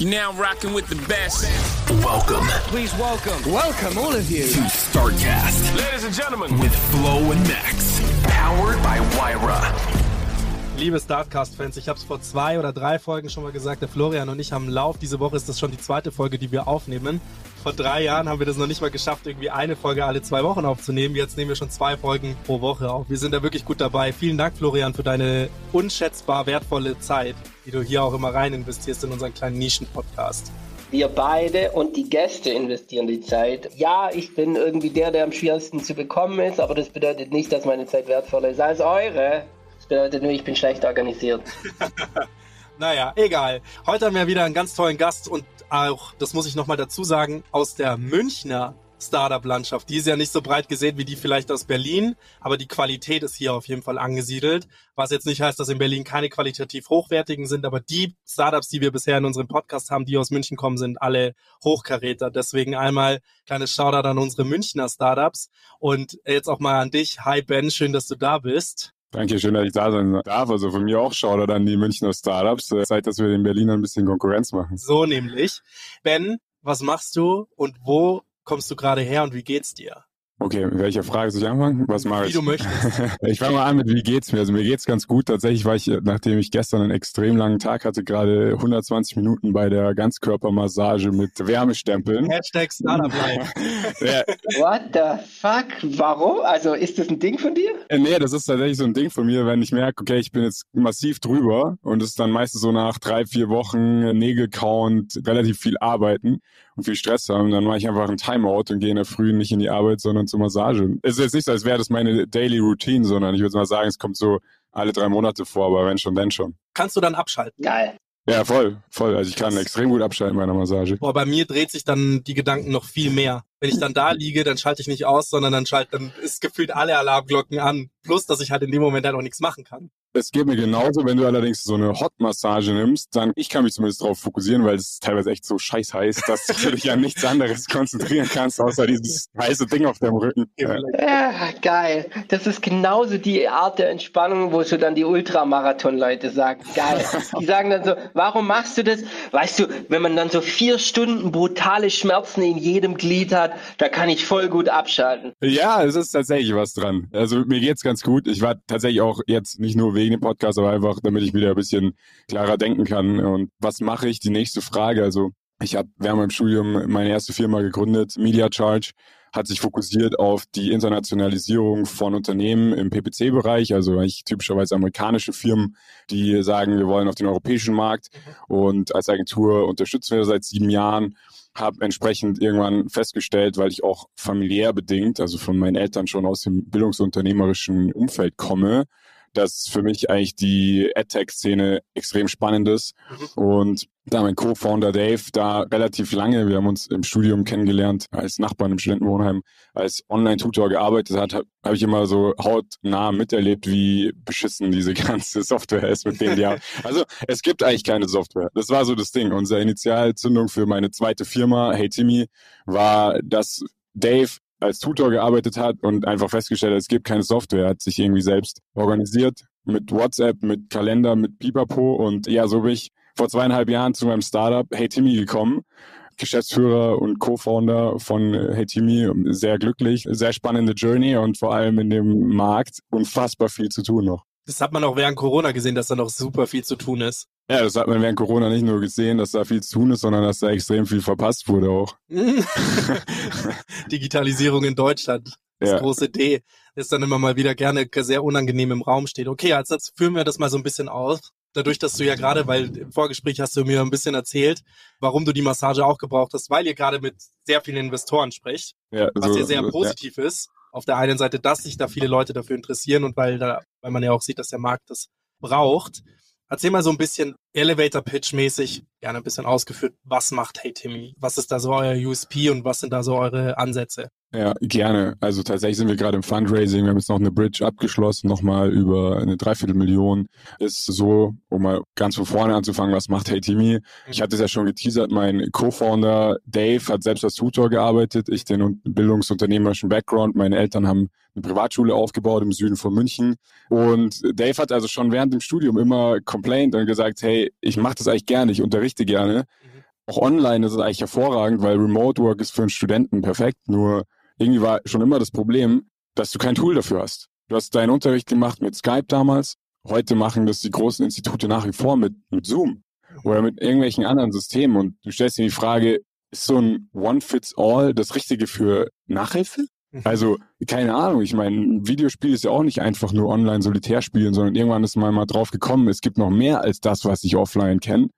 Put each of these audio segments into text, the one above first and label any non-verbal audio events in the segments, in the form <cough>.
You're now rocking with the best. Welcome Please welcome, welcome all of you. to StarCast Ladies and gentlemen, with Flo and Max. Powered by Wyra. Liebe Startcast-Fans, ich habe es vor zwei oder drei Folgen schon mal gesagt, der Florian und ich haben Lauf. Diese Woche ist das schon die zweite Folge, die wir aufnehmen. Vor drei Jahren haben wir das noch nicht mal geschafft, irgendwie eine Folge alle zwei Wochen aufzunehmen. Jetzt nehmen wir schon zwei Folgen pro Woche auf. Wir sind da wirklich gut dabei. Vielen Dank, Florian, für deine unschätzbar wertvolle Zeit, die du hier auch immer rein investierst in unseren kleinen Nischen-Podcast. Wir beide und die Gäste investieren die Zeit. Ja, ich bin irgendwie der, der am schwierigsten zu bekommen ist, aber das bedeutet nicht, dass meine Zeit wertvoller ist als eure. Das bedeutet nur, ich bin schlecht organisiert. <laughs> Naja, egal. Heute haben wir wieder einen ganz tollen Gast und auch, das muss ich nochmal dazu sagen, aus der Münchner Startup-Landschaft. Die ist ja nicht so breit gesehen wie die vielleicht aus Berlin, aber die Qualität ist hier auf jeden Fall angesiedelt. Was jetzt nicht heißt, dass in Berlin keine qualitativ hochwertigen sind, aber die Startups, die wir bisher in unserem Podcast haben, die aus München kommen, sind alle Hochkaräter. Deswegen einmal kleines Shoutout an unsere Münchner Startups und jetzt auch mal an dich. Hi Ben, schön, dass du da bist. Danke, schön, dass ich da sein darf. Also von mir auch Shoutout an die Münchner Startups. Äh, Zeit, dass wir den Berlinern ein bisschen Konkurrenz machen. So nämlich. Ben, was machst du und wo kommst du gerade her und wie geht's dir? Okay, mit welcher Frage soll ich anfangen? Was mache Wie ich? du möchtest. <laughs> Ich fange mal an mit, wie geht's mir? Also mir geht's ganz gut. Tatsächlich war ich, nachdem ich gestern einen extrem langen Tag hatte, gerade 120 Minuten bei der Ganzkörpermassage mit Wärmestempeln. Hashtag Startup. <laughs> Ja, What the fuck? Warum? Also ist das ein Ding von dir? Äh, Nee, das ist tatsächlich so ein Ding von mir, wenn ich merke, okay, ich bin jetzt massiv drüber und es ist dann meistens so nach drei, vier Wochen äh, Nägel kauen und relativ viel arbeiten und viel Stress haben, dann mache ich einfach einen Timeout und gehe in der Früh nicht in die Arbeit, sondern zur Massage. Es ist jetzt nicht so, als wäre das meine Daily Routine, sondern ich würde mal sagen, es kommt so alle drei Monate vor, aber wenn schon, dann schon. Kannst du dann abschalten? Geil. Ja, voll, voll. Also ich kann extrem gut abschalten bei einer Massage. Boah, bei mir dreht sich dann die Gedanken noch viel mehr. Wenn ich dann da liege, dann schalte ich nicht aus, sondern dann schalt, dann ist gefühlt alle Alarmglocken an. Plus, dass ich halt in dem Moment halt auch nichts machen kann. Es geht mir genauso, wenn du allerdings so eine Hot-Massage nimmst, dann ich kann mich zumindest darauf fokussieren, weil es teilweise echt so scheiß heiß, dass du dich an nichts anderes konzentrieren kannst, außer dieses heiße Ding auf deinem Rücken. Ja. Ja, geil. Das ist genauso die Art der Entspannung, wo so dann die Ultramarathon-Leute sagen, geil. Die sagen dann so, warum machst du das? Weißt du, wenn man dann so vier Stunden brutale Schmerzen in jedem Glied hat, da kann ich voll gut abschalten. Ja, es ist tatsächlich was dran. Also mir geht's ganz gut. Ich war tatsächlich auch jetzt nicht nur wegen dem Podcast, aber einfach, damit ich wieder ein bisschen klarer denken kann. Und was mache ich? Die nächste Frage. Also ich habe während meinem Studium meine erste Firma gegründet, Media Charge, hat sich fokussiert auf die Internationalisierung von Unternehmen im PPC-Bereich, also eigentlich typischerweise amerikanische Firmen, die sagen, wir wollen auf den europäischen Markt. Und als Agentur unterstützen wir seit sieben Jahren habe entsprechend irgendwann festgestellt, weil ich auch familiär bedingt, also von meinen Eltern schon aus dem bildungsunternehmerischen Umfeld komme, dass für mich eigentlich die AdTech-Szene extrem spannend ist. Und da mein Co-Founder Dave da relativ lange, wir haben uns im Studium kennengelernt, als Nachbarn im Studentenwohnheim, als Online-Tutor gearbeitet hat, habe hab ich immer so hautnah miterlebt, wie beschissen diese <laughs> ganze Software ist, mit denen die haben. Also es gibt eigentlich keine Software. Das war so das Ding. Unsere Initialzündung für meine zweite Firma, Hey Timmy, war, dass Dave als Tutor gearbeitet hat und einfach festgestellt hat, es gibt keine Software, hat sich irgendwie selbst organisiert mit WhatsApp, mit Kalender, mit Pipapo und ja, so bin ich vor zweieinhalb Jahren zu meinem Startup Hey Timmy gekommen. Geschäftsführer und Co-Founder von Hey Timmy, sehr glücklich, sehr spannende Journey und vor allem in dem Markt unfassbar viel zu tun noch. Das hat man auch während Corona gesehen, dass da noch super viel zu tun ist. Ja, das hat man während Corona nicht nur gesehen, dass da viel zu tun ist, sondern dass da extrem viel verpasst wurde auch. <laughs> Digitalisierung in Deutschland. Das Ja. große D, das dann immer mal wieder gerne sehr unangenehm im Raum steht. Okay, als jetzt führen wir das mal so ein bisschen aus. Dadurch, dass du ja gerade, weil im Vorgespräch hast du mir ein bisschen erzählt, warum du die Massage auch gebraucht hast, weil ihr gerade mit sehr vielen Investoren spricht, Ja, was so- ja sehr so- positiv ist. Auf der einen Seite, dass sich da viele Leute dafür interessieren und weil da, weil man ja auch sieht, dass der Markt das braucht. Erzähl mal so ein bisschen Elevator Pitch mäßig, gerne ein bisschen ausgeführt. Was macht Hey Timmy? Was ist da so euer USP und was sind da so eure Ansätze? Ja, gerne. Also tatsächlich sind wir gerade im Fundraising. Wir haben jetzt noch eine Bridge abgeschlossen, nochmal über eine Dreiviertelmillion. Ist so, um mal ganz von vorne anzufangen, was macht Hey Timmy? Ich hatte es ja schon geteasert, mein Co-Founder Dave hat selbst als Tutor gearbeitet, ich den bildungsunternehmerischen Background. Meine Eltern haben eine Privatschule aufgebaut im Süden von München. Und Dave hat also schon während dem Studium immer complained und gesagt, hey, ich mache das eigentlich gerne, ich unterrichte gerne. Auch online ist es eigentlich hervorragend, weil Remote Work ist für einen Studenten perfekt. Nur irgendwie war schon immer das Problem, dass du kein Tool dafür hast. Du hast deinen Unterricht gemacht mit Skype damals. Heute machen das die großen Institute nach wie vor mit, mit Zoom oder mit irgendwelchen anderen Systemen. Und du stellst dir die Frage, ist so ein One-Fits-All das Richtige für Nachhilfe? Mhm. Also, keine Ahnung. Ich meine, ein Videospiel ist ja auch nicht einfach nur online Solitär spielen, sondern irgendwann ist man mal drauf gekommen, es gibt noch mehr als das, was ich offline kenne.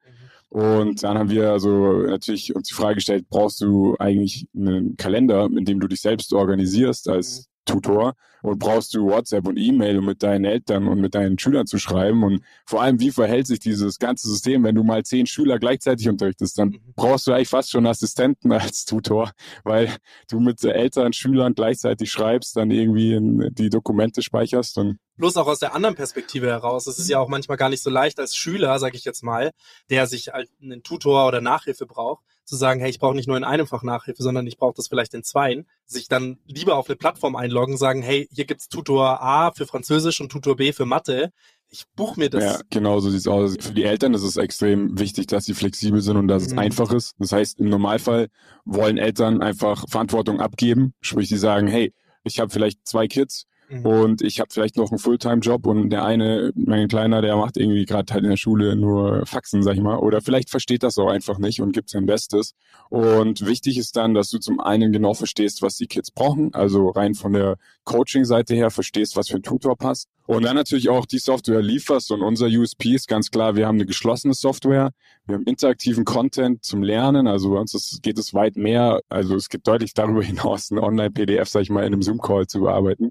Und dann haben wir also natürlich uns die Frage gestellt, brauchst du eigentlich einen Kalender, in dem du dich selbst organisierst als Tutor? Und brauchst du WhatsApp und E-Mail, um mit deinen Eltern und mit deinen Schülern zu schreiben? Und vor allem, wie verhält sich dieses ganze System, wenn du mal zehn Schüler gleichzeitig unterrichtest, dann mhm. brauchst du eigentlich fast schon Assistenten <laughs> als Tutor, weil du mit Eltern, Schülern gleichzeitig schreibst, dann irgendwie die Dokumente speicherst und Bloß auch aus der anderen Perspektive heraus. Es ist ja auch manchmal gar nicht so leicht als Schüler, sage ich jetzt mal, der sich einen Tutor oder Nachhilfe braucht, zu sagen, hey, ich brauche nicht nur in einem Fach Nachhilfe, sondern ich brauche das vielleicht in zweien, sich dann lieber auf eine Plattform einloggen, sagen, hey, hier gibt's Tutor A für Französisch und Tutor B für Mathe. Ich buche mir das. Ja, genau so sieht's aus. Für die Eltern ist es extrem wichtig, dass sie flexibel sind und dass mhm. es einfach ist. Das heißt, im Normalfall wollen Eltern einfach Verantwortung abgeben. Sprich, sie sagen, hey, ich habe vielleicht zwei Kids, Mhm. Und ich habe vielleicht noch einen Fulltime-Job und der eine, mein Kleiner, der macht irgendwie gerade halt in der Schule nur Faxen, sag ich mal. Oder vielleicht versteht das auch einfach nicht und gibt sein Bestes. Und wichtig ist dann, dass du zum einen genau verstehst, was die Kids brauchen. Also rein von der Coaching-Seite her verstehst, was für ein Tutor passt. Und dann natürlich auch die Software lieferst. Und unser USP ist ganz klar, wir haben eine geschlossene Software. Wir haben interaktiven Content zum Lernen. Also bei uns ist, geht es weit mehr. Also es geht deutlich darüber <laughs> hinaus, ein Online-PDF, sag ich mal, in einem Zoom-Call zu bearbeiten.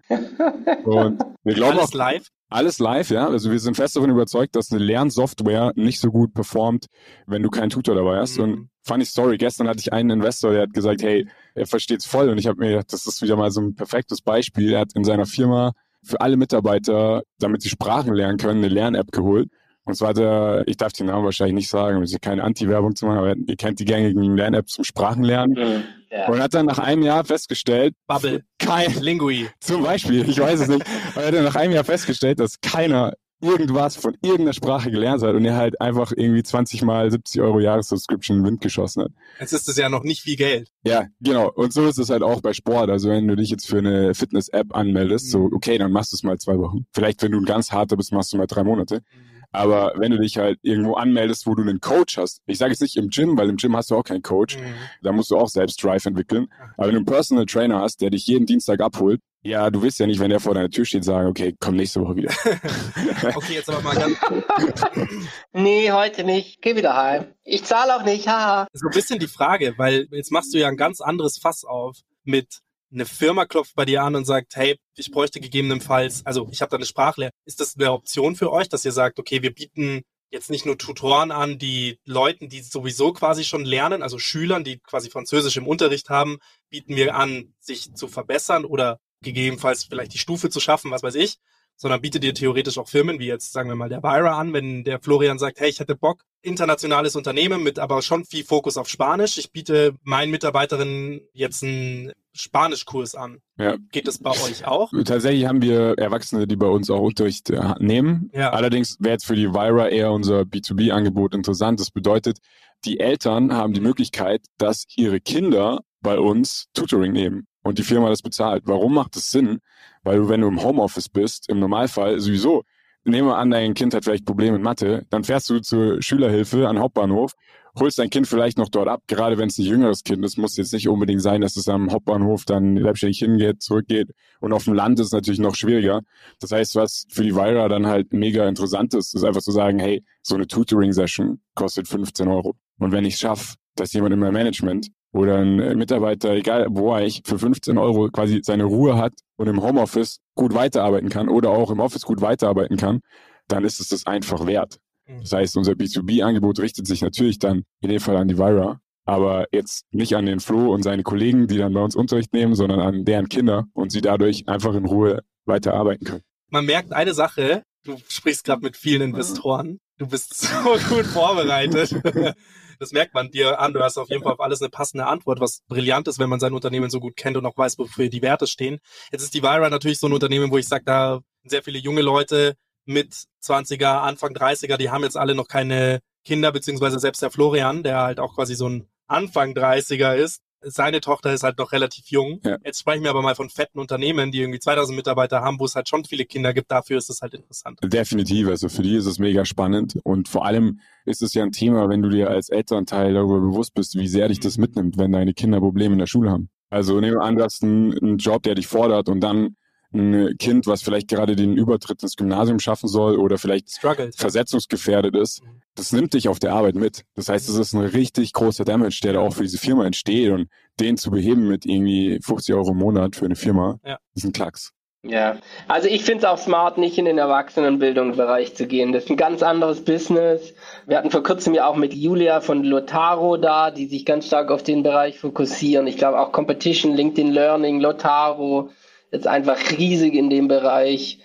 Und wir glauben Alles auch, live? Alles live, ja. Also wir sind fest davon überzeugt, dass eine Lernsoftware nicht so gut performt, wenn du keinen Tutor dabei hast. Mhm. Und funny Story, gestern hatte ich einen Investor, der hat gesagt, hey, er versteht's voll. Und ich habe mir gedacht, das ist wieder mal so ein perfektes Beispiel. Er hat in seiner Firma für alle Mitarbeiter, damit sie Sprachen lernen können, eine Lern-App geholt. Und zwar hat er, ich darf den Namen wahrscheinlich nicht sagen, um keine Anti-Werbung zu machen, aber ihr kennt die gängigen Lern-Apps zum Sprachenlernen. Mhm. Ja. Und hat dann nach einem Jahr festgestellt, Bubble, kein Lingui. <laughs> Zum Beispiel, ich weiß es nicht. Aber er hat dann nach einem Jahr festgestellt, dass keiner irgendwas von irgendeiner Sprache gelernt hat und er halt einfach irgendwie 20 mal 70 Euro Jahressubscription in den Wind geschossen hat. Jetzt ist es ja noch nicht viel Geld. Ja, genau. Und so ist es halt auch bei Sport. Also wenn du dich jetzt für eine Fitness-App anmeldest, mhm. so okay, dann machst du es mal zwei Wochen. Vielleicht, wenn du ein ganz harter bist, machst du mal drei Monate. Mhm. Aber wenn du dich halt irgendwo anmeldest, wo du einen Coach hast, ich sage jetzt nicht im Gym, weil im Gym hast du auch keinen Coach, mhm. da musst du auch selbst Drive entwickeln. Aber wenn du einen Personal Trainer hast, der dich jeden Dienstag abholt, ja, du willst ja nicht, wenn der vor deiner Tür steht, sagen, okay, komm nächste Woche wieder. <laughs> okay, jetzt aber mal ganz. <laughs> nee, heute nicht. Geh wieder heim. Ich zahle auch nicht, haha. So ein bisschen die Frage, weil jetzt machst du ja ein ganz anderes Fass auf mit eine Firma klopft bei dir an und sagt, hey, ich bräuchte gegebenenfalls, also ich habe da eine Sprachlehre. Ist das eine Option für euch, dass ihr sagt, okay, wir bieten jetzt nicht nur Tutoren an, die Leuten, die sowieso quasi schon lernen, also Schülern, die quasi Französisch im Unterricht haben, bieten wir an, sich zu verbessern oder gegebenenfalls vielleicht die Stufe zu schaffen, was weiß ich, sondern bietet dir theoretisch auch Firmen wie jetzt, sagen wir mal, der Byra an, wenn der Florian sagt, hey, ich hätte Bock, internationales Unternehmen mit aber schon viel Fokus auf Spanisch. Ich biete meinen Mitarbeiterinnen jetzt einen Spanischkurs an. Ja. Geht das bei euch auch? Tatsächlich haben wir Erwachsene, die bei uns auch Unterricht äh, nehmen. Ja. Allerdings wäre jetzt für die Vira eher unser B2B-Angebot interessant. Das bedeutet, die Eltern haben die Möglichkeit, dass ihre Kinder bei uns Tutoring nehmen und die Firma das bezahlt. Warum macht das Sinn? Weil du, wenn du im Homeoffice bist, im Normalfall sowieso, nehmen wir an, dein Kind hat vielleicht Probleme mit Mathe, dann fährst du zur Schülerhilfe an Hauptbahnhof, holst dein Kind vielleicht noch dort ab, gerade wenn es ein jüngeres Kind ist, muss jetzt nicht unbedingt sein, dass es am Hauptbahnhof dann selbstständig hingeht, zurückgeht. Und auf dem Land ist natürlich noch schwieriger. Das heißt, was für die Vira dann halt mega interessant ist, ist einfach zu sagen, hey, so eine Tutoring-Session kostet 15 Euro. Und wenn ich es schaffe, dass jemand in meinem Management oder ein äh, Mitarbeiter, egal wo er ich, für 15 Euro quasi seine Ruhe hat und im Homeoffice gut weiterarbeiten kann oder auch im Office gut weiterarbeiten kann, dann ist es das einfach wert. Mhm. Das heißt, unser B2B-Angebot richtet sich natürlich dann in dem Fall an die Vira, aber jetzt nicht an den Flo und seine Kollegen, die dann bei uns Unterricht nehmen, sondern an deren Kinder und sie dadurch einfach in Ruhe weiterarbeiten können. Man merkt eine Sache, du sprichst gerade mit vielen Investoren. Du bist <laughs> so gut vorbereitet. <laughs> Das merkt man dir an. Du hast auf jeden Fall auf alles eine passende Antwort, was brillant ist, wenn man sein Unternehmen so gut kennt und auch weiß, wofür die Werte stehen. Jetzt ist die Vira natürlich so ein Unternehmen, wo ich sage, da sind sehr viele junge Leute mit 20er, Anfang 30er, die haben jetzt alle noch keine Kinder, beziehungsweise selbst der Florian, der halt auch quasi so ein Anfang 30er ist, seine Tochter ist halt noch relativ jung. Ja. Jetzt sprechen wir aber mal von fetten Unternehmen, die irgendwie 2000 Mitarbeiter haben, wo es halt schon viele Kinder gibt. Dafür ist es halt interessant. Definitiv, also für die ist es mega spannend und vor allem ist es ja ein Thema, wenn du dir als Elternteil darüber bewusst bist, wie sehr dich das mitnimmt, wenn deine Kinder Probleme in der Schule haben. Also nehmen wir an, du hast einen, einen Job, der dich fordert und dann ein Kind, was vielleicht gerade den Übertritt ins Gymnasium schaffen soll oder vielleicht Struggles. ja. versetzungsgefährdet ist, das nimmt dich auf der Arbeit mit. Das heißt, es ist ein richtig großer Damage, der da auch für diese Firma entsteht und den zu beheben mit irgendwie 50 Euro im Monat für eine Firma, Ja. ist ein Klacks. Ja, also ich finde es auch smart, nicht in den Erwachsenenbildungsbereich zu gehen. Das ist ein ganz anderes Business. Wir hatten vor kurzem ja auch mit Julia von Lotaro da, die sich ganz stark auf den Bereich fokussieren. Ich glaube auch Competition, LinkedIn Learning, Lotaro, jetzt einfach riesig in dem Bereich.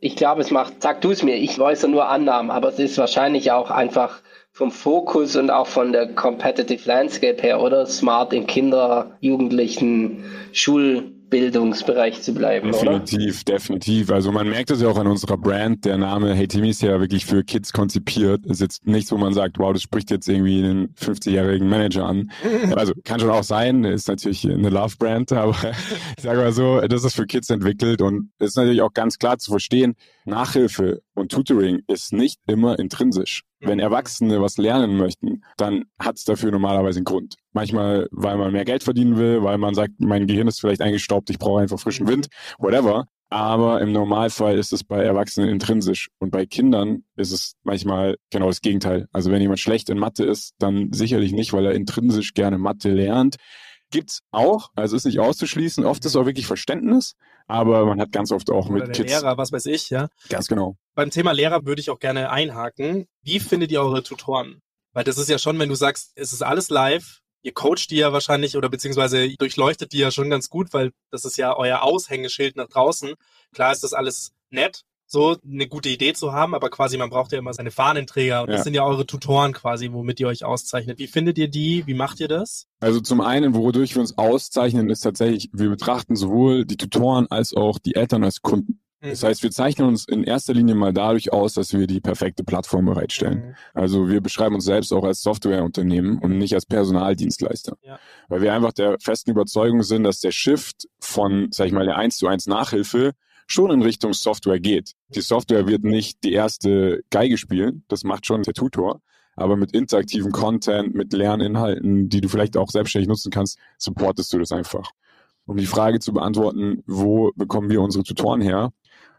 Ich glaube, es macht, sag du es mir, ich äußere nur Annahmen, aber es ist wahrscheinlich auch einfach vom Fokus und auch von der Competitive Landscape her, oder? Smart in Kinder, Jugendlichen, Schulbildungsbereich zu bleiben, oder? Definitiv, definitiv. Also man merkt es ja auch an unserer Brand. Der Name Hey Timmy ist ja wirklich für Kids konzipiert. Ist jetzt nichts, wo man sagt, wow, das spricht jetzt irgendwie einen 50-jährigen Manager an. <laughs> Also kann schon auch sein, ist natürlich eine Love-Brand, aber <laughs> ich sage mal so, das ist für Kids entwickelt und es ist natürlich auch ganz klar zu verstehen, Nachhilfe und Tutoring ist nicht immer intrinsisch. Wenn Erwachsene was lernen möchten, dann hat es dafür normalerweise einen Grund. Manchmal, weil man mehr Geld verdienen will, weil man sagt, mein Gehirn ist vielleicht eingestaubt, ich brauche einfach frischen Wind, whatever. Aber im Normalfall ist es bei Erwachsenen intrinsisch. Und bei Kindern ist es manchmal genau das Gegenteil. Also wenn jemand schlecht in Mathe ist, dann sicherlich nicht, weil er intrinsisch gerne Mathe lernt. Gibt's auch, also ist nicht auszuschließen. Oft ist auch wirklich Verständnis, aber man hat ganz oft auch Oder mit Kids. Lehrer, was weiß ich, ja. Ganz genau. Beim Thema Lehrer würde ich auch gerne einhaken. Wie findet ihr eure Tutoren? Weil das ist ja schon, wenn du sagst, es ist alles live, ihr coacht die ja wahrscheinlich oder beziehungsweise durchleuchtet die ja schon ganz gut, weil das ist ja euer Aushängeschild nach draußen. Klar ist das alles nett, so eine gute Idee zu haben, aber quasi man braucht ja immer seine Fahnenträger und Ja. das sind ja eure Tutoren quasi, womit ihr euch auszeichnet. Wie findet ihr die? Wie macht ihr das? Also zum einen, wodurch wir uns auszeichnen, ist tatsächlich, wir betrachten sowohl die Tutoren als auch die Eltern als Kunden. Das heißt, wir zeichnen uns in erster Linie mal dadurch aus, dass wir die perfekte Plattform bereitstellen. Mhm. Also wir beschreiben uns selbst auch als Softwareunternehmen und nicht als Personaldienstleister. Ja. Weil wir einfach der festen Überzeugung sind, dass der Shift von, sag ich mal, der 1 zu 1 Nachhilfe schon in Richtung Software geht. Die Software wird nicht die erste Geige spielen, das macht schon der Tutor. Aber mit interaktivem Content, mit Lerninhalten, die du vielleicht auch selbstständig nutzen kannst, supportest du das einfach. Um die Frage zu beantworten, wo bekommen wir unsere Tutoren her?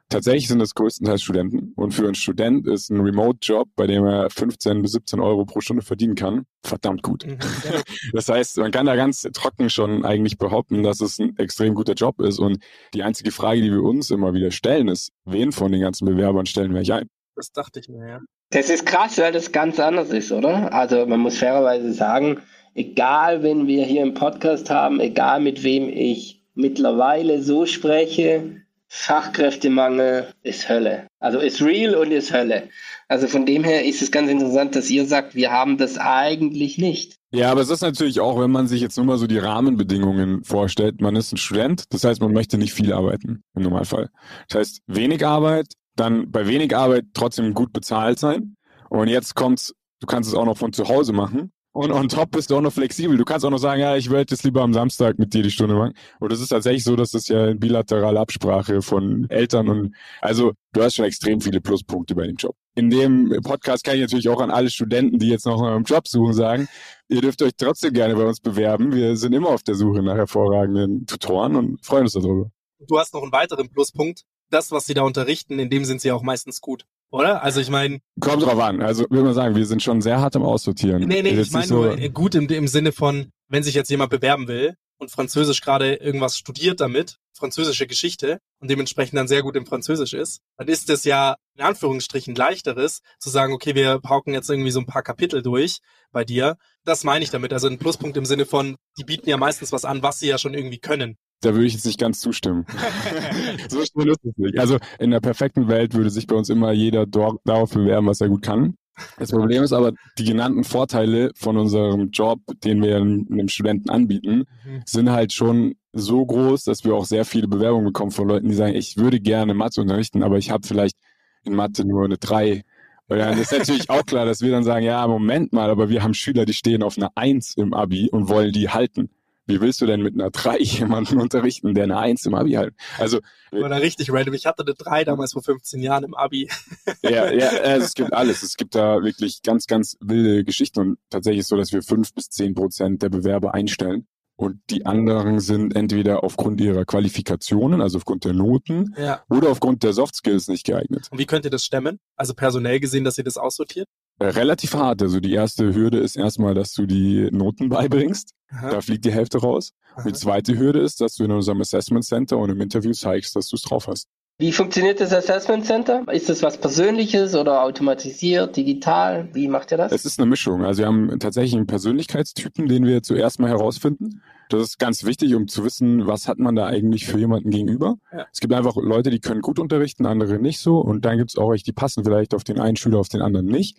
Tatsächlich sind das größtenteils Studenten. Und für einen Student ist ein Remote-Job, bei dem er 15 bis 17 Euro pro Stunde verdienen kann, verdammt gut. Mhm. <laughs> Das heißt, man kann da ganz trocken schon eigentlich behaupten, dass es ein extrem guter Job ist. Und die einzige Frage, die wir uns immer wieder stellen, ist, wen von den ganzen Bewerbern stellen wir eigentlich ein? Das dachte ich mir, ja. Das ist krass, weil das ganz anders ist, oder? Also man muss fairerweise sagen, egal wen wir hier im Podcast haben, egal mit wem ich mittlerweile so spreche, Fachkräftemangel ist Hölle. Also ist real und ist Hölle. Also von dem her ist es ganz interessant, dass ihr sagt, wir haben das eigentlich nicht. Ja, aber es ist natürlich auch, wenn man sich jetzt nur mal so die Rahmenbedingungen vorstellt, man ist ein Student, das heißt, man möchte nicht viel arbeiten im Normalfall. Das heißt, wenig Arbeit, dann bei wenig Arbeit trotzdem gut bezahlt sein. Und jetzt kommt's, du kannst es auch noch von zu Hause machen. Und on top bist du auch noch flexibel. Du kannst auch noch sagen, ja, ich werde jetzt lieber am Samstag mit dir die Stunde machen. Und es ist tatsächlich so, dass das ja in bilateraler Absprache von Eltern und also du hast schon extrem viele Pluspunkte bei dem Job. In dem Podcast kann ich natürlich auch an alle Studenten, die jetzt noch einem Job suchen, sagen, ihr dürft euch trotzdem gerne bei uns bewerben. Wir sind immer auf der Suche nach hervorragenden Tutoren und freuen uns darüber. Du hast noch einen weiteren Pluspunkt. Das, was sie da unterrichten, in dem sind sie auch meistens gut. Oder? Also ich meine, Kommt drauf an. Also würde man sagen, wir sind schon sehr hart im Aussortieren. Nee, nee, ich meine so- nur gut im, im Sinne von, wenn sich jetzt jemand bewerben will und Französisch gerade irgendwas studiert damit, französische Geschichte und dementsprechend dann sehr gut im Französisch ist, dann ist es ja in Anführungsstrichen leichteres zu sagen, okay, wir pauken jetzt irgendwie so ein paar Kapitel durch bei dir. Das meine ich damit. Also ein Pluspunkt im Sinne von, die bieten ja meistens was an, was sie ja schon irgendwie können. Da würde ich jetzt nicht ganz zustimmen. <laughs> so schnell ist es nicht. Also in der perfekten Welt würde sich bei uns immer jeder darauf bewerben, was er gut kann. Das Problem ist aber, die genannten Vorteile von unserem Job, den wir einem Studenten anbieten, mhm. sind halt schon so groß, dass wir auch sehr viele Bewerbungen bekommen von Leuten, die sagen, ich würde gerne Mathe unterrichten, aber ich habe vielleicht in Mathe nur eine 3. Und dann ist natürlich auch klar, dass wir dann sagen, ja, Moment mal, aber wir haben Schüler, die stehen auf einer 1 im Abi und wollen die halten. Wie willst du denn mit einer 3 <laughs> jemanden unterrichten, der eine 1 im Abi hat? Also. Oder richtig random. Ich hatte eine 3 damals vor 15 Jahren im Abi. <laughs> ja, ja, also es gibt alles. Es gibt da wirklich ganz, ganz wilde Geschichten und tatsächlich so, dass wir 5 bis 10 Prozent der Bewerber einstellen. Und die anderen sind entweder aufgrund ihrer Qualifikationen, also aufgrund der Noten, ja. oder aufgrund der Soft Skills nicht geeignet. Und wie könnt ihr das stemmen? Also personell gesehen, dass ihr das aussortiert? Äh, relativ hart. Also die erste Hürde ist erstmal, dass du die Noten <laughs> beibringst. Aha. Da fliegt die Hälfte raus. Aha. Und die zweite Hürde ist, dass du in unserem Assessment Center und im Interview zeigst, dass du es drauf hast. Wie funktioniert das Assessment Center? Ist das was Persönliches oder automatisiert, digital? Wie macht ihr das? Es ist eine Mischung. Also wir haben tatsächlich einen Persönlichkeitstypen, den wir zuerst mal herausfinden. Das ist ganz wichtig, um zu wissen, was hat man da eigentlich für jemanden gegenüber. Ja. Es gibt einfach Leute, die können gut unterrichten, andere nicht so. Und dann gibt es auch welche, die passen vielleicht auf den einen Schüler, auf den anderen nicht.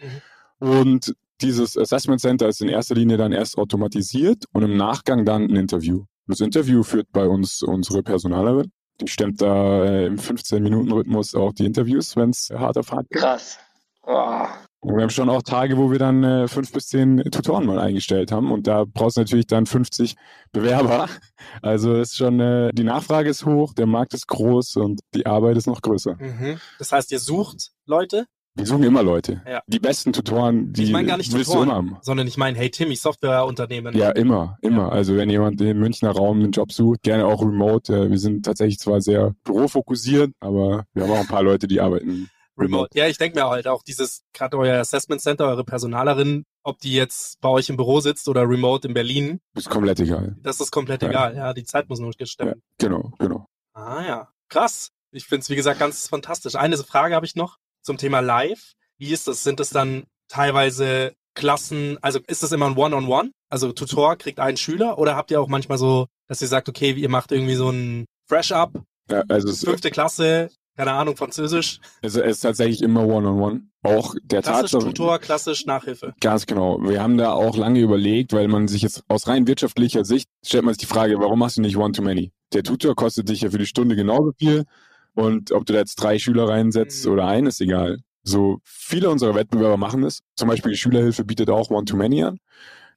Mhm. Und dieses Assessment Center ist in erster Linie dann erst automatisiert und im Nachgang dann ein Interview. Das Interview führt bei uns unsere Personalerin. Die stemmt da äh, im 15-Minuten-Rhythmus auch die Interviews, wenn es hart auf hart geht. Krass. Oh. Und wir haben schon auch Tage, wo wir dann äh, fünf bis zehn Tutoren mal eingestellt haben und da brauchst du natürlich dann 50 Bewerber. <laughs> Also ist schon, äh, die Nachfrage ist hoch, der Markt ist groß und die Arbeit ist noch größer. Mhm. Das heißt, ihr sucht Leute? Wir suchen immer Leute. Ja. Die besten Tutoren, die ich meine gar nicht Tutoren, haben. sondern ich meine, hey Timmy, Softwareunternehmen. Ja, immer, immer. Ja. Also wenn jemand im Münchner Raum einen Job sucht, gerne auch remote. Äh, wir sind tatsächlich zwar sehr bürofokussiert, aber wir haben auch ein paar Leute, die arbeiten Remote. Ja, ich denke mir halt auch dieses, gerade euer Assessment Center, eure Personalerin, ob die jetzt bei euch im Büro sitzt oder remote in Berlin. Ist komplett egal. Das ist komplett ja. egal, ja. Die Zeit muss nur gestimmt. Ja, genau, genau. Ah ja, krass. Ich finde es, wie gesagt, ganz fantastisch. Eine Frage habe ich noch zum Thema Live. Wie ist das? Sind es dann teilweise Klassen, also ist das immer ein One-on-One? -on -One? Also Tutor kriegt einen Schüler oder habt ihr auch manchmal so, dass ihr sagt, okay, ihr macht irgendwie so ein Fresh-Up, ja, also fünfte Klasse, keine Ahnung, Französisch. Es ist tatsächlich immer One-on-One. Auch der klassisch Tatsache. Tutor, klassisch Nachhilfe. Ganz genau. Wir haben da auch lange überlegt, weil man sich jetzt aus rein wirtschaftlicher Sicht stellt man sich die Frage, warum machst du nicht One-to-Many? Der Tutor kostet dich ja für die Stunde genauso viel. Und ob du da jetzt drei Schüler reinsetzt mhm. oder einen, ist egal. So viele unserer Wettbewerber machen es. Zum Beispiel die Schülerhilfe bietet auch One-to-Many an.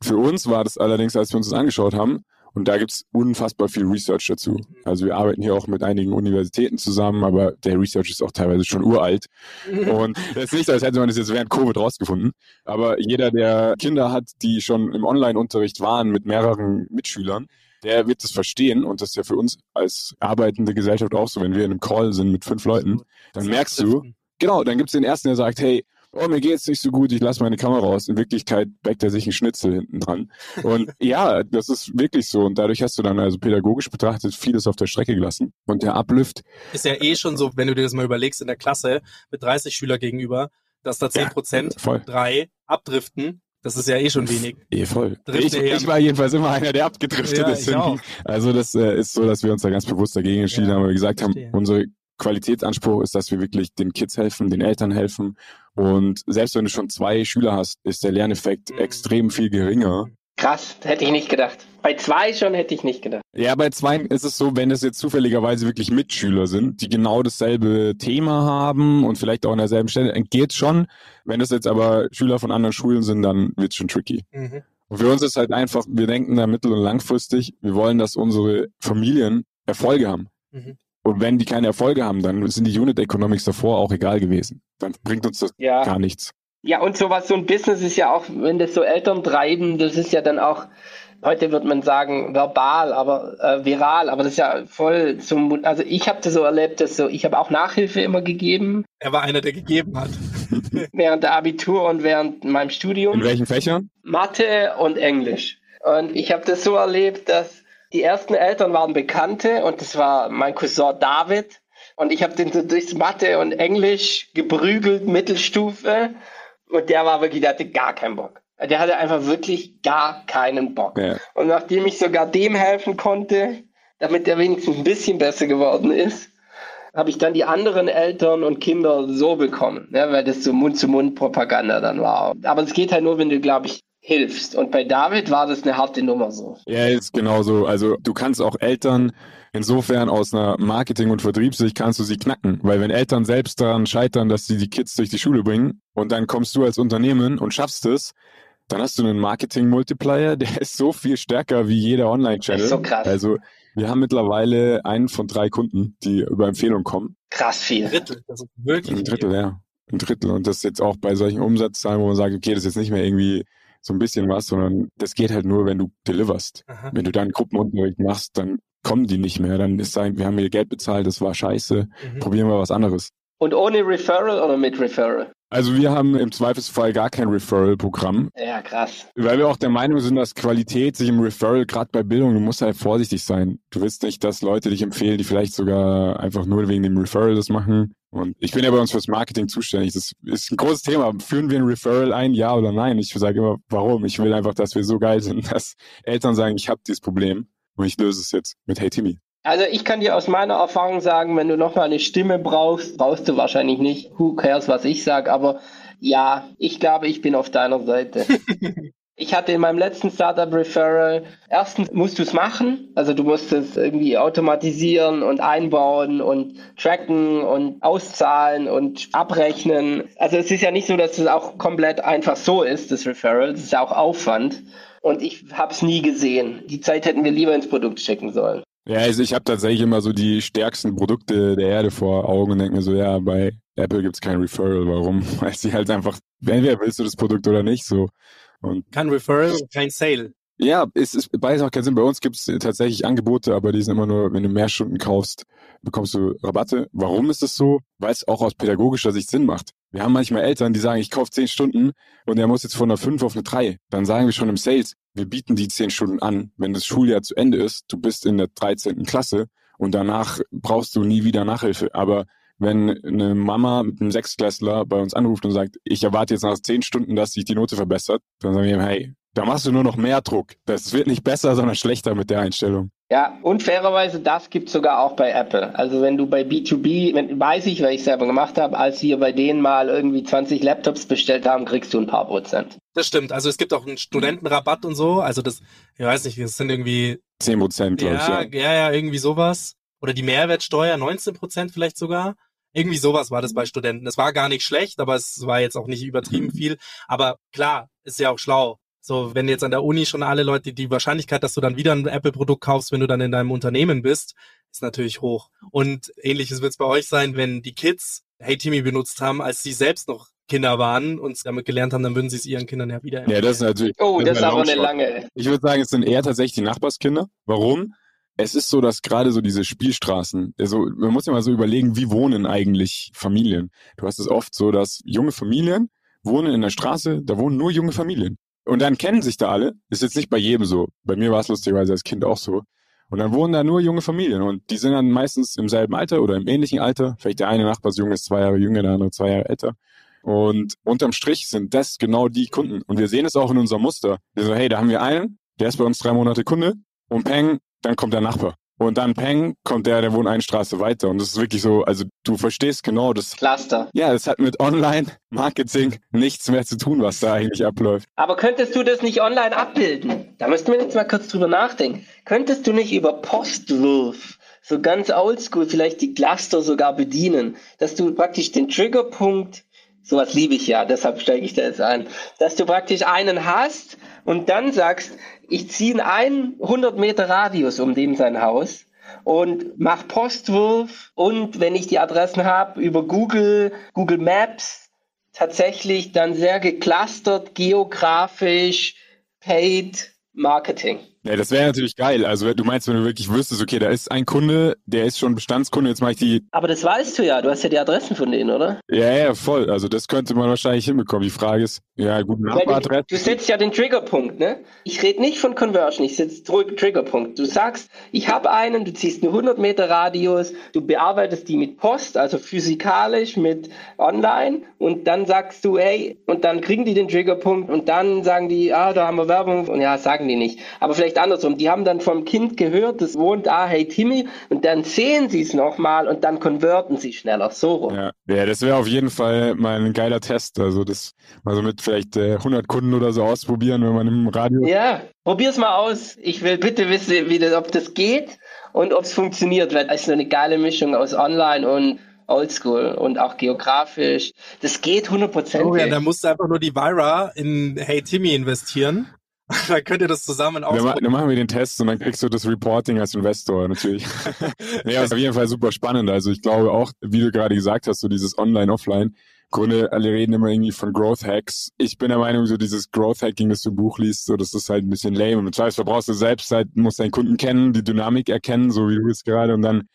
Für uns war das allerdings, als wir uns das angeschaut haben, und da gibt's unfassbar viel Research dazu. Also wir arbeiten hier auch mit einigen Universitäten zusammen, aber der Research ist auch teilweise schon uralt. <laughs> Und das ist nicht, als hätte man das jetzt während Covid rausgefunden. Aber jeder, der Kinder hat, die schon im Online-Unterricht waren mit mehreren Mitschülern, der wird das verstehen. Und das ist ja für uns als arbeitende Gesellschaft auch so. Wenn wir in einem Call sind mit fünf Leuten, dann merkst du, genau, dann gibt's den ersten, der sagt, hey, oh, mir geht's nicht so gut, ich lasse meine Kamera aus. In Wirklichkeit backt er sich einen Schnitzel hinten dran. Und <laughs> ja, das ist wirklich so. Und dadurch hast du dann also pädagogisch betrachtet vieles auf der Strecke gelassen. Und der Uplift. Ist ja eh schon so, wenn du dir das mal überlegst, in der Klasse mit 30 Schüler gegenüber, dass da 10 Prozent, ja, drei abdriften. Das ist ja eh schon wenig. Eh voll. Ich, ich, war jedenfalls immer einer, der abgedriftet ja, ist. Also das äh, ist so, dass wir uns da ganz bewusst dagegen entschieden ja, haben, weil wir gesagt haben, unsere Qualitätsanspruch ist, dass wir wirklich den Kids helfen, den Eltern helfen. Und selbst wenn du schon zwei Schüler hast, ist der Lerneffekt mhm. extrem viel geringer. Krass, hätte ich nicht gedacht. Bei zwei schon hätte ich nicht gedacht. Ja, bei zwei ist es so, wenn es jetzt zufälligerweise wirklich Mitschüler sind, die genau dasselbe Thema haben und vielleicht auch an derselben Stelle, dann geht's schon. Wenn es jetzt aber Schüler von anderen Schulen sind, dann wird's schon tricky. Mhm. Und für uns ist halt einfach, wir denken da mittel- und langfristig, wir wollen, dass unsere Familien Erfolge haben. Mhm. Und wenn die keine Erfolge haben, dann sind die Unit Economics davor auch egal gewesen. Dann bringt uns das ja. gar nichts. Ja, und sowas, so ein Business ist ja auch, wenn das so Eltern treiben, das ist ja dann auch, heute wird man sagen, verbal, aber äh, viral, aber das ist ja voll zum, also ich habe das so erlebt, dass so, ich habe auch Nachhilfe immer gegeben. Er war einer, der gegeben hat. <laughs> während der Abitur und während meinem Studium. In welchen Fächern? Mathe und Englisch. Und ich habe das so erlebt, dass Die ersten Eltern waren Bekannte und das war mein Cousin David. Und ich habe den so durchs Mathe und Englisch geprügelt, Mittelstufe. Und der war wirklich, der hatte gar keinen Bock. Der hatte einfach wirklich gar keinen Bock. Ja. Und nachdem ich sogar dem helfen konnte, damit der wenigstens ein bisschen besser geworden ist, habe ich dann die anderen Eltern und Kinder so bekommen, ne, weil das so Mund-zu-Mund-Propaganda dann war. Aber es geht halt nur, wenn du, glaube ich, hilfst. Und bei David war das eine harte Nummer so. Ja, ist genauso. Also du kannst auch Eltern insofern aus einer Marketing- und Vertriebssicht kannst du sie knacken. Weil wenn Eltern selbst daran scheitern, dass sie die Kids durch die Schule bringen und dann kommst du als Unternehmen und schaffst es, dann hast du einen Marketing-Multiplier, der ist so viel stärker wie jeder Online-Channel. So krass. Also wir haben mittlerweile einen von drei Kunden, die über Empfehlung kommen. Krass viel. Ein Drittel. Das ist wirklich Ein Drittel, ja. Ein Drittel. Und das jetzt auch bei solchen Umsatzzahlen, wo man sagt, okay, das ist jetzt nicht mehr irgendwie so ein bisschen was, sondern das geht halt nur, wenn du deliverst. Aha. Wenn du dann Gruppenunterricht machst, dann kommen die nicht mehr. Dann ist sein, wir haben hier Geld bezahlt, das war scheiße, Mhm. probieren wir was anderes. Und ohne Referral oder mit Referral? Also wir haben im Zweifelsfall gar kein Referral-Programm, Ja, krass. weil wir auch der Meinung sind, dass Qualität sich im Referral, gerade bei Bildung, du musst halt vorsichtig sein. Du willst nicht, dass Leute dich empfehlen, die vielleicht sogar einfach nur wegen dem Referral das machen. Und ich bin ja bei uns fürs Marketing zuständig. Das ist ein großes Thema. Führen wir ein Referral ein, ja oder nein? Ich sage immer, warum? Ich will einfach, dass wir so geil sind, <laughs> dass Eltern sagen, ich habe dieses Problem und ich löse es jetzt mit Hey Timmy. Also ich kann dir aus meiner Erfahrung sagen, wenn du nochmal eine Stimme brauchst, brauchst du wahrscheinlich nicht. Who cares, was ich sage, aber ja, ich glaube, ich bin auf deiner Seite. <laughs> Ich hatte in meinem letzten Startup Referral, erstens musst du es machen, also du musst es irgendwie automatisieren und einbauen und tracken und auszahlen und abrechnen. Also es ist ja nicht so, dass es auch komplett einfach so ist, das Referral, es ist ja auch Aufwand. Und ich habe es nie gesehen. Die Zeit hätten wir lieber ins Produkt schicken sollen. Ja, also ich habe tatsächlich immer so die stärksten Produkte der Erde vor Augen und denke mir so, ja, bei Apple gibt's kein Referral. Warum? <laughs> Weil sie halt einfach, entweder willst du das Produkt oder nicht so. Und Kein Referral, kein Sale. ja, es ist beides auch keinen Sinn. Bei uns gibt's tatsächlich Angebote, aber die sind immer nur, wenn du mehr Stunden kaufst, bekommst du Rabatte. Warum ist das so? Weil es auch aus pädagogischer Sicht Sinn macht. Wir haben manchmal Eltern, die sagen, ich kaufe zehn Stunden und er muss jetzt von einer fünf auf eine drei. Dann sagen wir schon im Sales, wir bieten die zehn Stunden an, wenn das Schuljahr zu Ende ist, du bist in der 13. Klasse und danach brauchst du nie wieder Nachhilfe. Aber wenn eine Mama mit einem Sechstklässler bei uns anruft und sagt, ich erwarte jetzt nach zehn Stunden, dass sich die Note verbessert, dann sagen wir ihm, hey, da machst du nur noch mehr Druck. Das wird nicht besser, sondern schlechter mit der Einstellung. Ja, und fairerweise, das gibt's sogar auch bei Apple. Also wenn du bei B2B, wenn, weiß ich, weil ich selber gemacht habe, als wir bei denen mal irgendwie 20 Laptops bestellt haben, kriegst du ein paar Prozent. Das stimmt. Also es gibt auch einen Studentenrabatt und so. Also das, ich weiß nicht, das sind irgendwie, Zehn Prozent, glaube ja, ich. Ja. ja, ja, irgendwie sowas. Oder die Mehrwertsteuer, 19 Prozent vielleicht sogar. Irgendwie sowas war das bei Studenten. Das war gar nicht schlecht, aber es war jetzt auch nicht übertrieben viel. Aber klar, ist ja auch schlau. So, wenn jetzt an der Uni schon alle Leute, die Wahrscheinlichkeit, dass du dann wieder ein Apple-Produkt kaufst, wenn du dann in deinem Unternehmen bist, ist natürlich hoch. Und ähnliches wird es bei euch sein, wenn die Kids Hey Timmy benutzt haben, als sie selbst noch Kinder waren und damit gelernt haben, dann würden sie es ihren Kindern ja wieder Ja, das ist natürlich. Oh, das ist aber eine lange. Ich würde sagen, es sind eher tatsächlich die Nachbarskinder. Warum? Es ist so, dass gerade so diese Spielstraßen, also man muss ja mal so überlegen, wie wohnen eigentlich Familien? Du hast es oft so, dass junge Familien wohnen in der Straße, da wohnen nur junge Familien. Und dann kennen sich da alle. Ist jetzt nicht bei jedem so. Bei mir war es lustigerweise als Kind auch so. Und dann wohnen da nur junge Familien und die sind dann meistens im selben Alter oder im ähnlichen Alter. Vielleicht der eine Nachbarsjunge ist zwei Jahre jünger, der andere zwei Jahre älter. Und unterm Strich sind das genau die Kunden. Und wir sehen es auch in unserem Muster. Wir so, hey, da haben wir einen, der ist bei uns drei Monate Kunde und Peng, dann kommt der Nachbar. Und dann Peng, kommt der, der wohnt eine Straße weiter. Und das ist wirklich so, also du verstehst genau das. Cluster. Ja, das hat mit Online-Marketing nichts mehr zu tun, was da eigentlich abläuft. Aber könntest du das nicht online abbilden? Da müssten wir jetzt mal kurz drüber nachdenken. Könntest du nicht über Postwurf so ganz oldschool vielleicht die Cluster sogar bedienen, dass du praktisch den Triggerpunkt, sowas liebe ich ja, deshalb steige ich da jetzt ein, dass du praktisch einen hast und dann sagst, ich ziehe einen 100 Meter Radius um dem sein Haus und mach Postwurf und wenn ich die Adressen habe über Google, Google Maps, tatsächlich dann sehr geclustert, geografisch, paid Marketing. Ja, das wäre natürlich geil. Also du meinst, wenn du wirklich wüsstest, okay, da ist ein Kunde, der ist schon Bestandskunde, jetzt mache ich die. Aber das weißt du ja, du hast ja die Adressen von denen, oder? Ja, ja, voll. Also das könnte man wahrscheinlich hinbekommen. Die Frage ist, ja, gut, Nachbaradresse. Du, du setzt ja den Triggerpunkt, ne? Ich rede nicht von Conversion, ich setze Triggerpunkt. Du sagst, ich habe einen, du ziehst einen 100 Meter Radius, du bearbeitest die mit Post, also physikalisch mit online und dann sagst du, hey, und dann kriegen die den Triggerpunkt und dann sagen die, ah, da haben wir Werbung und ja, sagen die nicht. Aber vielleicht andersrum, die haben dann vom Kind gehört, das wohnt ah, hey Timmy und dann sehen sie es nochmal und dann konverten sie schneller, so rum. Ja, ja das wäre auf jeden Fall mal ein geiler Test, also das mal so mit vielleicht äh, 100 Kunden oder so ausprobieren, wenn man im Radio... Ja, probier's mal aus. Ich will bitte wissen, wie das, ob das geht und ob es funktioniert, weil es ist eine geile Mischung aus Online und Oldschool und auch geografisch. Das geht 100%. Oh ja, da musst du einfach nur die Vira in Hey Timmy investieren. <laughs> dann könnt ihr das zusammen ausprobieren. Dann machen wir den Test und dann kriegst du das Reporting als Investor natürlich. <laughs> ja, ist auf jeden Fall super spannend. Also ich glaube auch, wie du gerade gesagt hast, so dieses Online-Offline. Grunde, alle reden immer irgendwie von Growth Hacks. Ich bin der Meinung, so dieses Growth Hacking, das du im Buch liest, so das ist halt ein bisschen lame. Und zwar brauchst du selbst halt, musst deinen Kunden kennen, die Dynamik erkennen, so wie du es gerade und dann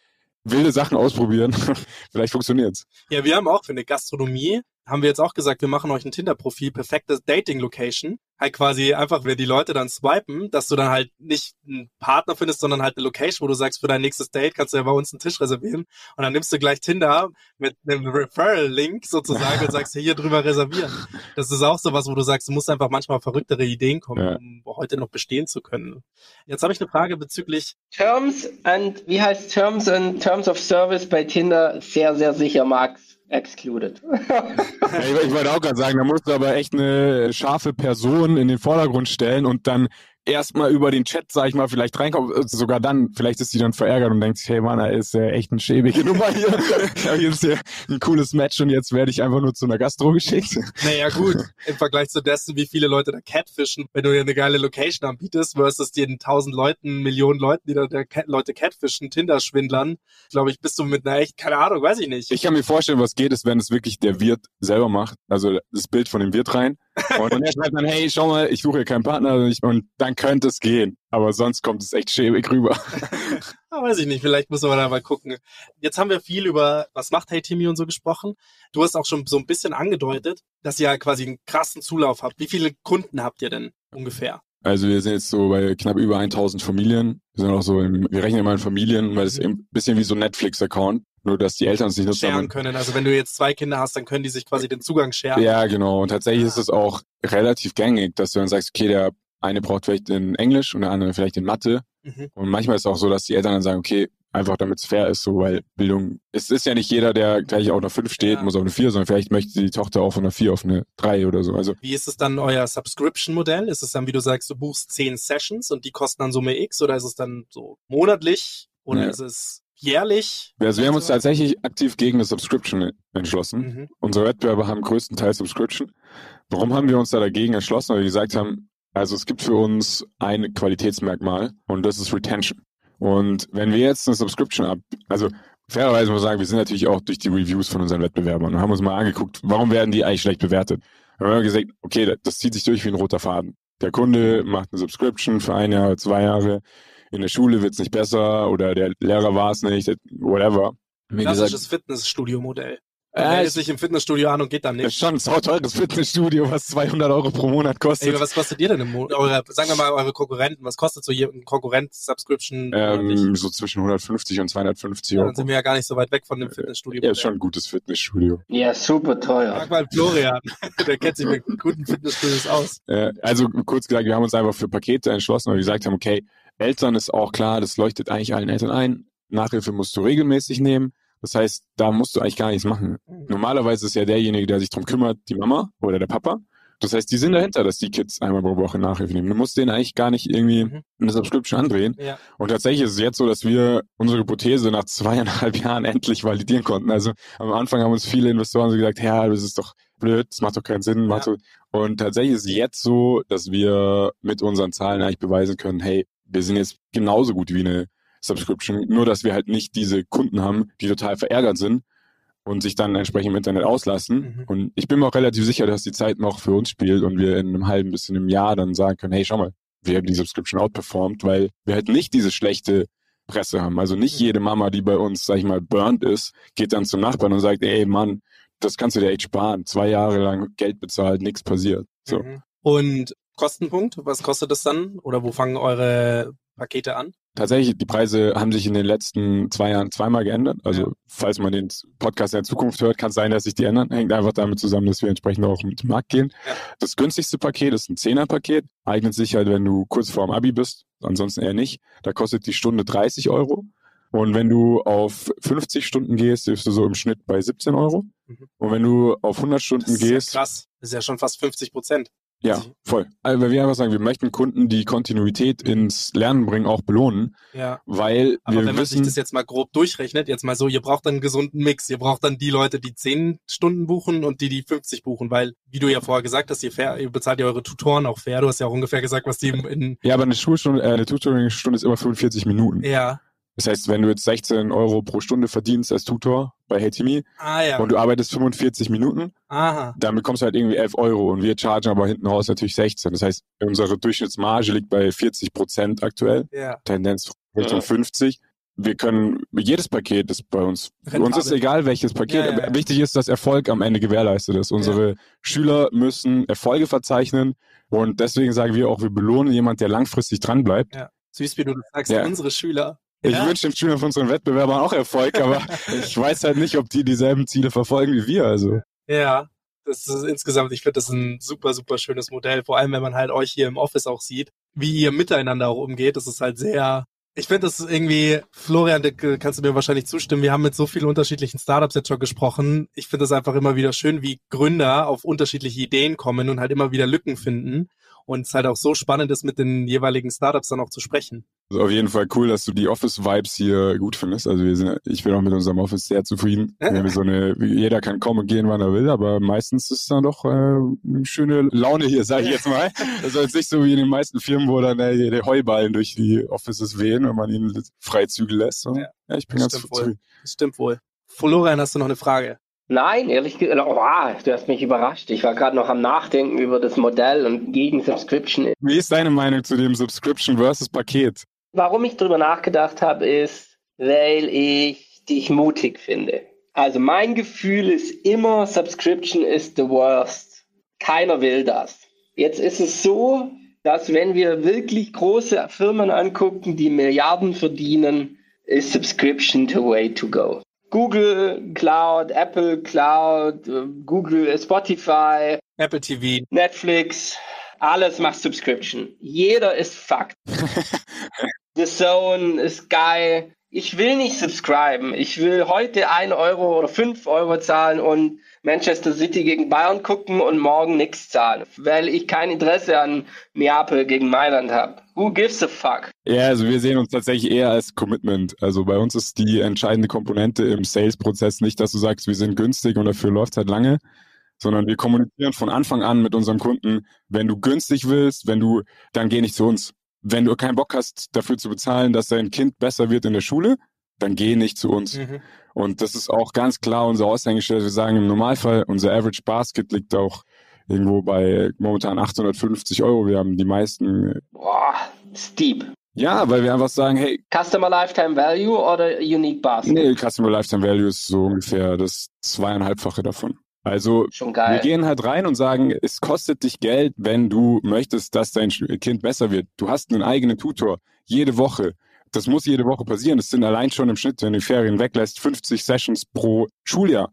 wilde Sachen ausprobieren. <laughs> Vielleicht funktioniert's. Ja, wir haben auch für eine Gastronomie haben wir jetzt auch gesagt, wir machen euch ein Tinder-Profil, perfekte Dating-Location. Halt quasi einfach, wenn die Leute dann swipen, dass du dann halt nicht einen Partner findest, sondern halt eine Location, wo du sagst, für dein nächstes Date kannst du ja bei uns einen Tisch reservieren. Und dann nimmst du gleich Tinder mit einem Referral-Link sozusagen und <laughs> sagst, hier drüber reservieren. Das ist auch sowas, wo du sagst, du musst einfach manchmal verrücktere Ideen kommen, ja. um heute noch bestehen zu können. Jetzt habe ich eine Frage bezüglich Terms and, wie heißt Terms and Terms of Service bei Tinder? Sehr, sehr sicher, Max excluded. ich wollte auch gerade sagen, da musst du aber echt eine scharfe Person in den Vordergrund stellen und dann erstmal über den Chat, sag ich mal, vielleicht reinkommt, äh, sogar dann, vielleicht ist sie dann verärgert und denkt sich, hey Mann, da ist ja echt ein schäbige <laughs> Nummer hier. <laughs> hier ist ja ein cooles Match und jetzt werde ich einfach nur zu einer Gastro geschickt. <laughs> Naja, gut, im Vergleich zu dessen, wie viele Leute da catfischen, wenn du dir eine geile Location anbietest, versus den tausend Leuten, Millionen Leuten, die da der Cat Leute catfischen, Tinder-Schwindlern, glaube ich, bist du mit einer echt, keine Ahnung, weiß ich nicht. Ich kann mir vorstellen, was geht, ist, wenn es wirklich der Wirt selber macht, also das Bild von dem Wirt rein und, und er schreibt dann, hey, schau mal, ich suche hier keinen Partner und dann könnte es gehen. Aber sonst kommt es echt schäbig rüber. ja, <laughs> weiß ich nicht, vielleicht müssen wir da mal gucken. Jetzt haben wir viel über, was macht Hey Timmy und so gesprochen. Du hast auch schon so ein bisschen angedeutet, dass ihr quasi einen krassen Zulauf habt. Wie viele Kunden habt ihr denn ungefähr? Also wir sind jetzt so bei knapp über 1000 Familien. Wir sind auch so, im, wir rechnen immer in Familien, weil es mhm. ein bisschen wie so ein Netflix-Account. Nur, dass die Eltern es nicht nutzen. Sharen können. Also wenn du jetzt zwei Kinder hast, dann können die sich quasi den Zugang sharen. Ja, genau. Und tatsächlich ah. ist es auch relativ gängig, dass du dann sagst, okay, der eine braucht vielleicht in Englisch und der andere vielleicht in Mathe. Mhm. Und manchmal ist es auch so, dass die Eltern dann sagen, okay, einfach damit es fair ist, so, weil Bildung, es ist ja nicht jeder, der gleich auf einer 5 steht, ja. muss auf eine 4, sondern vielleicht möchte die Tochter auch von einer 4 auf eine 3 oder so. Also. Wie ist es dann euer Subscription-Modell? Ist es dann, wie du sagst, du buchst 10 Sessions und die kosten dann Summe X oder ist es dann so monatlich oder ja. ist es jährlich? Also wir haben uns tatsächlich aktiv gegen eine Subscription entschlossen. Mhm. Unsere Wettbewerber haben größtenteils Subscription. Warum haben wir uns da dagegen entschlossen? Weil wir gesagt haben, also es gibt für uns ein Qualitätsmerkmal und das ist Retention. Und wenn wir jetzt eine Subscription ab, also fairerweise muss ich sagen, wir sind natürlich auch durch die Reviews von unseren Wettbewerbern und haben uns mal angeguckt, warum werden die eigentlich schlecht bewertet? Wir haben gesagt, okay, das zieht sich durch wie ein roter Faden. Der Kunde macht eine Subscription für ein Jahr, zwei Jahre, in der Schule wird es nicht besser oder der Lehrer war es nicht, whatever. Klassisches Fitnessstudio-Modell. Er äh, meldet sich im Fitnessstudio an und geht dann nicht. Das ist schon ein sau teures Fitnessstudio, was 200 Euro pro Monat kostet. Ey, was kostet ihr denn im Monat? Eure, sagen wir mal, eure Konkurrenten, was kostet so ein Konkurrent-Subscription? Ähm, so zwischen 150 und 250 Euro. dann sind wir ja gar nicht so weit weg von dem Fitnessstudio. Ja, ist schon ein gutes Fitnessstudio. Ja, super teuer. Sag mal Florian, <laughs> der kennt sich mit guten Fitnessstudios aus. Äh, also kurz gesagt, wir haben uns einfach für Pakete entschlossen, weil wir gesagt haben, okay, Eltern ist auch klar, das leuchtet eigentlich allen Eltern ein. Nachhilfe musst du regelmäßig nehmen. Das heißt, da musst du eigentlich gar nichts machen. Mhm. Normalerweise ist ja derjenige, der sich drum kümmert, die Mama oder der Papa. Das heißt, die sind dahinter, dass die Kids einmal pro Woche Nachhilfe nehmen. Du musst denen eigentlich gar nicht irgendwie mhm. eine Subscription andrehen. Ja. Und tatsächlich ist es jetzt so, dass wir unsere Hypothese nach zweieinhalb <laughs> Jahren endlich validieren konnten. Also am Anfang haben uns viele Investoren so gesagt, ja, das ist doch blöd, das macht doch keinen Sinn. Ja. Und tatsächlich ist es jetzt so, dass wir mit unseren Zahlen eigentlich beweisen können, hey, wir sind jetzt genauso gut wie eine Subscription, nur dass wir halt nicht diese Kunden haben, die total verärgert sind und sich dann entsprechend im Internet auslassen. Mhm. Und ich bin mir auch relativ sicher, dass die Zeit noch für uns spielt und wir in einem halben bis in einem Jahr dann sagen können, hey, schau mal, wir haben die Subscription outperformed, weil wir halt nicht diese schlechte Presse haben. Also nicht jede Mama, die bei uns, sag ich mal, burnt ist, geht dann zum Nachbarn und sagt, ey Mann, das kannst du dir echt sparen. Zwei Jahre lang Geld bezahlt, nichts passiert. So. Mhm. Und Kostenpunkt, was kostet das dann? Oder wo fangen eure Pakete an? Tatsächlich, die Preise haben sich in den letzten zwei Jahren zweimal geändert. Also, Ja. falls man den Podcast in der Zukunft hört, kann es sein, dass sich die ändern. Hängt einfach damit zusammen, dass wir entsprechend auch mit dem Markt gehen. Ja. Das günstigste Paket ist ein Zehner-Paket. Eignet sich halt, wenn du kurz vorm Abi bist. Ansonsten eher nicht. Da kostet die Stunde 30 Euro. Und wenn du auf 50 Stunden gehst, bist du so im Schnitt bei 17 Euro. Mhm. Und wenn du auf 100 Das Stunden ist ja gehst, krass. Das ist ja schon fast 50 Prozent. Ja, voll. Also, weil wir einfach sagen, wir möchten Kunden, die Kontinuität ins Lernen bringen, auch belohnen, Ja. weil Aber wir wenn man sich das jetzt mal grob durchrechnet, jetzt mal so, ihr braucht dann einen gesunden Mix. Ihr braucht dann die Leute, die 10 Stunden buchen und die, die 50 buchen, weil, wie du ja vorher gesagt hast, ihr, fair, ihr bezahlt ja eure Tutoren auch fair. Du hast ja auch ungefähr gesagt, was die in, in Ja, aber eine Schulstunde, äh, eine Tutoring-Stunde ist immer 45 Minuten. ja. Das heißt, wenn du jetzt 16 Euro pro Stunde verdienst als Tutor bei HeyTimi Ah ja. und du arbeitest 45 Minuten, Aha. dann bekommst du halt irgendwie 11 Euro und wir chargen aber hinten raus natürlich 16. Das heißt, unsere Durchschnittsmarge liegt bei 40 Prozent aktuell, Ja. Tendenz Richtung Ja. 50. Wir können, jedes Paket ist bei uns, für uns ist Rentabel. egal welches Paket, Ja, ja, aber ja. wichtig ist, dass Erfolg am Ende gewährleistet ist. Unsere Schüler müssen Erfolge verzeichnen und deswegen sagen wir auch, wir belohnen jemand, der langfristig dran bleibt. Ja. Süß, wie du das sagst, Ja. unsere Schüler. Ich Ja. wünsche den Schülern von unseren Wettbewerbern auch Erfolg, aber <laughs> ich weiß halt nicht, ob die dieselben Ziele verfolgen wie wir. Also Ja, das ist insgesamt, ich finde das ein super, super schönes Modell. Vor allem, wenn man halt euch hier im Office auch sieht, wie ihr miteinander auch umgeht. Das ist halt sehr, ich finde das irgendwie, Florian, kannst du mir wahrscheinlich zustimmen. Wir haben mit so vielen unterschiedlichen Startups jetzt schon gesprochen. Ich finde das einfach immer wieder schön, wie Gründer auf unterschiedliche Ideen kommen und halt immer wieder Lücken finden. Und es halt auch so spannend ist, mit den jeweiligen Startups dann auch zu sprechen. Also auf jeden Fall cool, dass du die Office-Vibes hier gut findest. Also wir sind, ich bin auch mit unserem Office sehr zufrieden. So eine, jeder kann kommen und gehen, wann er will, aber meistens ist dann doch äh, eine schöne Laune hier, sage ich jetzt mal. Das ist jetzt nicht so wie in den meisten Firmen, wo dann äh, die Heuballen durch die Offices wehen, wenn man ihnen frei Zügel lässt. So. Ja, Ja, ich bin das ganz stimmt wohl. zufrieden. Das stimmt wohl. Florian, hast du noch eine Frage? Nein, ehrlich gesagt, oh, du hast mich überrascht. Ich war gerade noch am Nachdenken über das Modell und gegen Subscription. Wie ist deine Meinung zu dem Subscription versus Paket? Warum ich darüber nachgedacht habe, ist, weil ich dich mutig finde. Also mein Gefühl ist immer, Subscription is the worst. Keiner will das. Jetzt ist es so, dass wenn wir wirklich große Firmen angucken, die Milliarden verdienen, ist Subscription the way to go. Google Cloud, Apple Cloud, Google Spotify, Apple TV. Netflix, alles macht Subscription. Jeder ist fucked. <laughs> The Zone, Sky. Ich will nicht subscriben. Ich will heute 1 Euro oder 5 Euro zahlen und Manchester City gegen Bayern gucken und morgen nichts zahlen, weil ich kein Interesse an Neapel gegen Mailand habe. Who gives a fuck? Ja, also wir sehen uns tatsächlich eher als Commitment. Also bei uns ist die entscheidende Komponente im Sales-Prozess nicht, dass du sagst, wir sind günstig und dafür läuft halt lange, sondern wir kommunizieren von Anfang an mit unserem Kunden, wenn du günstig willst, wenn du, dann geh nicht zu uns. Wenn du keinen Bock hast, dafür zu bezahlen, dass dein Kind besser wird in der Schule, dann geh nicht zu uns. Mhm. Und das ist auch ganz klar unser Aushängeschild. Wir sagen im Normalfall, unser Average Basket liegt auch irgendwo bei momentan 850 Euro. Wir haben die meisten. Boah, steep. Ja, weil wir einfach sagen, hey, Customer Lifetime Value oder Unique Basket? nee, Customer Lifetime Value ist so ungefähr das zweieinhalbfache davon. Also Schon wir gehen halt rein und sagen, es kostet dich Geld, wenn du möchtest, dass dein Kind besser wird. Du hast einen eigenen Tutor jede Woche. Das muss jede Woche passieren. Das sind allein schon im Schnitt, wenn du die Ferien weglässt, 50 Sessions pro Schuljahr.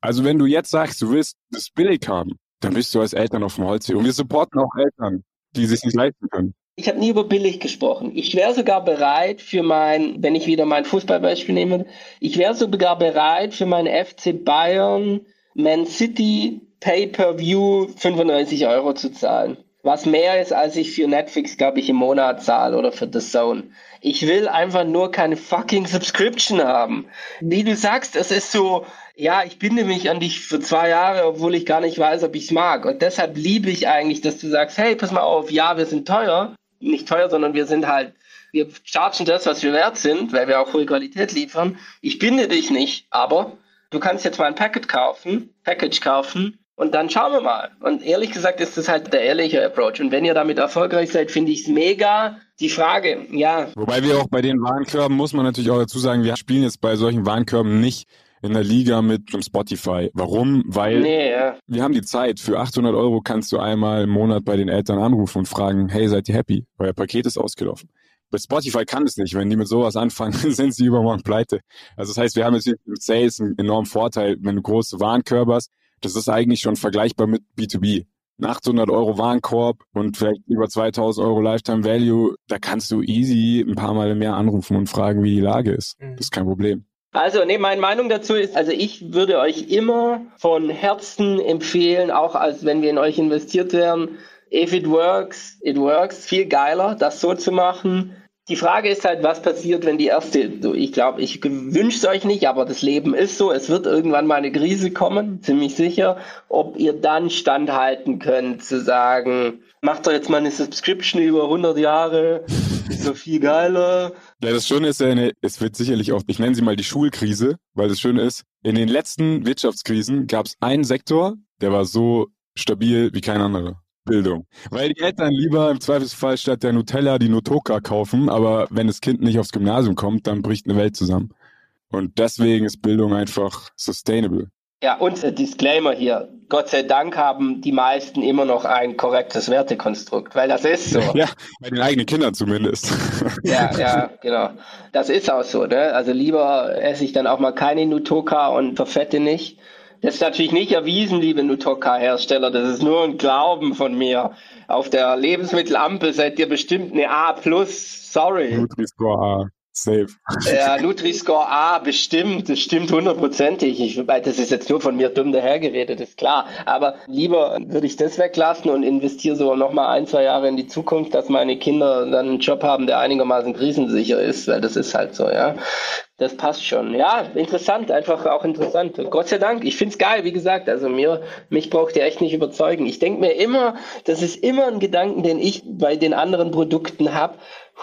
Also wenn du jetzt sagst, du willst das billig haben, dann bist du als Eltern auf dem Holz. Und wir supporten auch Eltern, die sich nicht leisten können. Ich habe nie über billig gesprochen. Ich wäre sogar bereit für mein, wenn ich wieder mein Fußballbeispiel nehme, ich wäre sogar bereit für mein FC Bayern Man City Pay-per-View 95 Euro zu zahlen. Was mehr ist, als ich für Netflix, glaube ich, im Monat zahle oder für The Zone. Ich will einfach nur keine fucking Subscription haben. Wie du sagst, es ist so, ja, ich binde mich an dich für zwei Jahre, obwohl ich gar nicht weiß, ob ich es mag. Und deshalb liebe ich eigentlich, dass du sagst, hey, pass mal auf, ja, wir sind teuer. Nicht teuer, sondern wir sind halt, wir chargen das, was wir wert sind, weil wir auch hohe Qualität liefern. Ich binde dich nicht, aber du kannst jetzt mal ein Packet kaufen, Package kaufen Und dann schauen wir mal. Und ehrlich gesagt ist das halt der ehrliche Approach. Und wenn ihr damit erfolgreich seid, finde ich es mega. Die Frage, ja. Wobei wir auch bei den Warenkörben, muss man natürlich auch dazu sagen, wir spielen jetzt bei solchen Warenkörben nicht in der Liga mit einem Spotify. Warum? Weil Nee, ja. wir haben die Zeit. Für 800 Euro kannst du einmal im Monat bei den Eltern anrufen und fragen, hey, seid ihr happy? Euer Paket ist ausgelaufen. Bei Spotify kann es nicht. Wenn die mit sowas anfangen, <laughs> sind sie übermorgen pleite. Also das heißt, wir haben jetzt mit Sales einen enormen Vorteil, wenn du große Warenkörbe hast. Das ist eigentlich schon vergleichbar mit B2B. Ein 800 Euro Warenkorb und vielleicht über 2000 Euro Lifetime Value, da kannst du easy ein paar Mal mehr anrufen und fragen, wie die Lage ist. Das ist kein Problem. Also, nee, meine Meinung dazu ist, also ich würde euch immer von Herzen empfehlen, auch als wenn wir in euch investiert wären, if it works, it works, viel geiler, das so zu machen. Die Frage ist halt, was passiert, wenn die erste, ich glaube, ich wünsche es euch nicht, aber das Leben ist so, es wird irgendwann mal eine Krise kommen, ziemlich sicher, ob ihr dann standhalten könnt, zu sagen, macht doch jetzt mal eine Subscription über 100 Jahre, ist so viel geiler. Ja, das Schöne ist ja, eine, es wird sicherlich auch, ich nenne sie mal die Schulkrise, weil das Schöne ist, in den letzten Wirtschaftskrisen gab es einen Sektor, der war so stabil wie kein anderer. Bildung. Weil die Eltern lieber im Zweifelsfall statt der Nutella die Notoka kaufen, aber wenn das Kind nicht aufs Gymnasium kommt, dann bricht eine Welt zusammen. Und deswegen ist Bildung einfach sustainable. Ja, und äh, Disclaimer hier. Gott sei Dank haben die meisten immer noch ein korrektes Wertekonstrukt, weil das ist so. <laughs> Ja, bei den eigenen Kindern zumindest. <laughs> Ja, ja, genau. Das ist auch so, ne? Also lieber esse ich dann auch mal keine Nutoka und verfette nicht. Das ist natürlich nicht erwiesen, liebe Nutoka-Hersteller. Das ist nur ein Glauben von mir. Auf der Lebensmittelampel seid ihr bestimmt eine A+. Sorry. Nutri-Score A. Safe. Ja, Nutri-Score A, bestimmt, das stimmt hundertprozentig. Ich, das ist jetzt nur von mir dumm dahergeredet, ist klar. Aber lieber würde ich das weglassen und investiere so nochmal ein, zwei Jahre in die Zukunft, dass meine Kinder dann einen Job haben, der einigermaßen krisensicher ist, weil das ist halt so, ja. Das passt schon. Ja, interessant, einfach auch interessant. Gott sei Dank, ich find's geil, wie gesagt, also mir, mich braucht ihr echt nicht überzeugen. Ich denke mir immer, das ist immer ein Gedanken, den ich bei den anderen Produkten habe.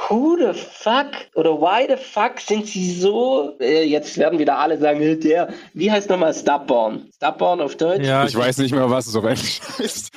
Who the fuck oder why the fuck sind sie so, äh, jetzt werden wieder alle sagen, der, wie heißt nochmal Stubborn? Stubborn auf Deutsch? Ja, Ich weiß nicht mehr, was es auf Englisch heißt.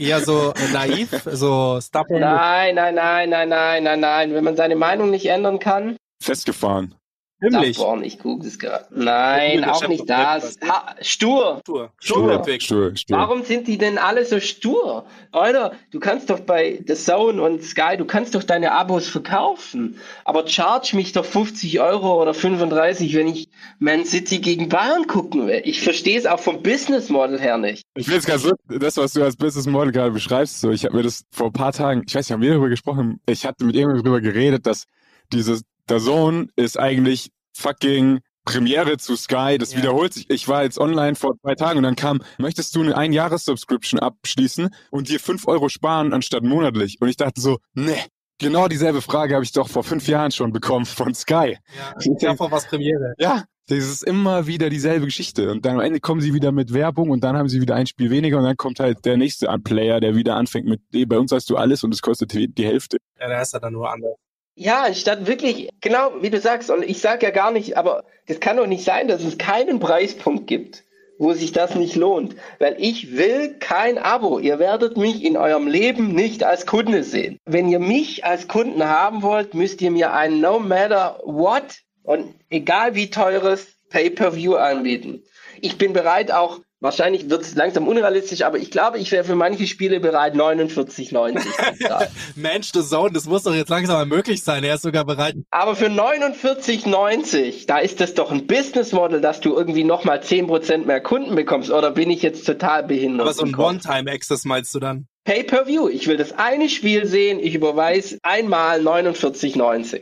eher <laughs> so äh, naiv, so stubborn. Nein, nein, nein, nein, nein, nein, nein. Wenn man seine Meinung nicht ändern kann, Festgefahren. Himmlisch. Stubborn, ich google es gerade. Nein, auch nicht das. Ha, stur. Stur. Stur. Stur, stur. Warum sind die denn alle so stur? Alter, du kannst doch bei The Zone und Sky, du kannst doch deine Abos verkaufen. Aber charge mich doch 50 Euro oder 35, wenn ich Man City gegen Bayern gucken will. Ich verstehe es auch vom Business Model her nicht. Ich finde es ganz lustig, das, was du als Business Model gerade beschreibst, so, ich habe mir das vor ein paar Tagen, ich weiß nicht, haben wir darüber gesprochen, ich hatte mit irgendjemandem darüber geredet, dass dieses, der Zone ist eigentlich fucking Premiere zu Sky, das Ja. wiederholt sich. Ich war jetzt online vor zwei Tagen und dann kam, möchtest du eine Ein-Jahres-Subscription abschließen und dir fünf Euro sparen anstatt monatlich? Und ich dachte so, ne, genau dieselbe Frage habe ich doch vor fünf Jahren schon bekommen von Sky. Ja, <laughs> davor was Premiere. Ja, das ist immer wieder dieselbe Geschichte. Und dann am Ende kommen sie wieder mit Werbung und dann haben sie wieder ein Spiel weniger und dann kommt halt der nächste Player, der wieder anfängt mit, "Nee, bei uns hast du alles und es kostet die die Hälfte. Ja, da ist er dann nur anders. Ja, anstatt wirklich, genau wie du sagst, und ich sage ja gar nicht, aber das kann doch nicht sein, dass es keinen Preispunkt gibt, wo sich das nicht lohnt. Weil ich will kein Abo. Ihr werdet mich in eurem Leben nicht als Kunde sehen. Wenn ihr mich als Kunden haben wollt, müsst ihr mir ein No Matter What und egal wie teures Pay-per-View anbieten. Ich bin bereit auch, wahrscheinlich wird es langsam unrealistisch, aber ich glaube, ich wäre für manche Spiele bereit, 49,90 zu zahlen. <laughs> Mensch, The Zone, das muss doch jetzt langsam mal möglich sein. Er ist sogar bereit. Aber für 49,90, da ist das doch ein Business Model, dass du irgendwie nochmal 10% mehr Kunden bekommst. Oder bin ich jetzt total behindert? Aber so ein? One-Time-Access meinst du dann? Pay-per-view. Ich will das eine Spiel sehen, ich überweise einmal 49,90.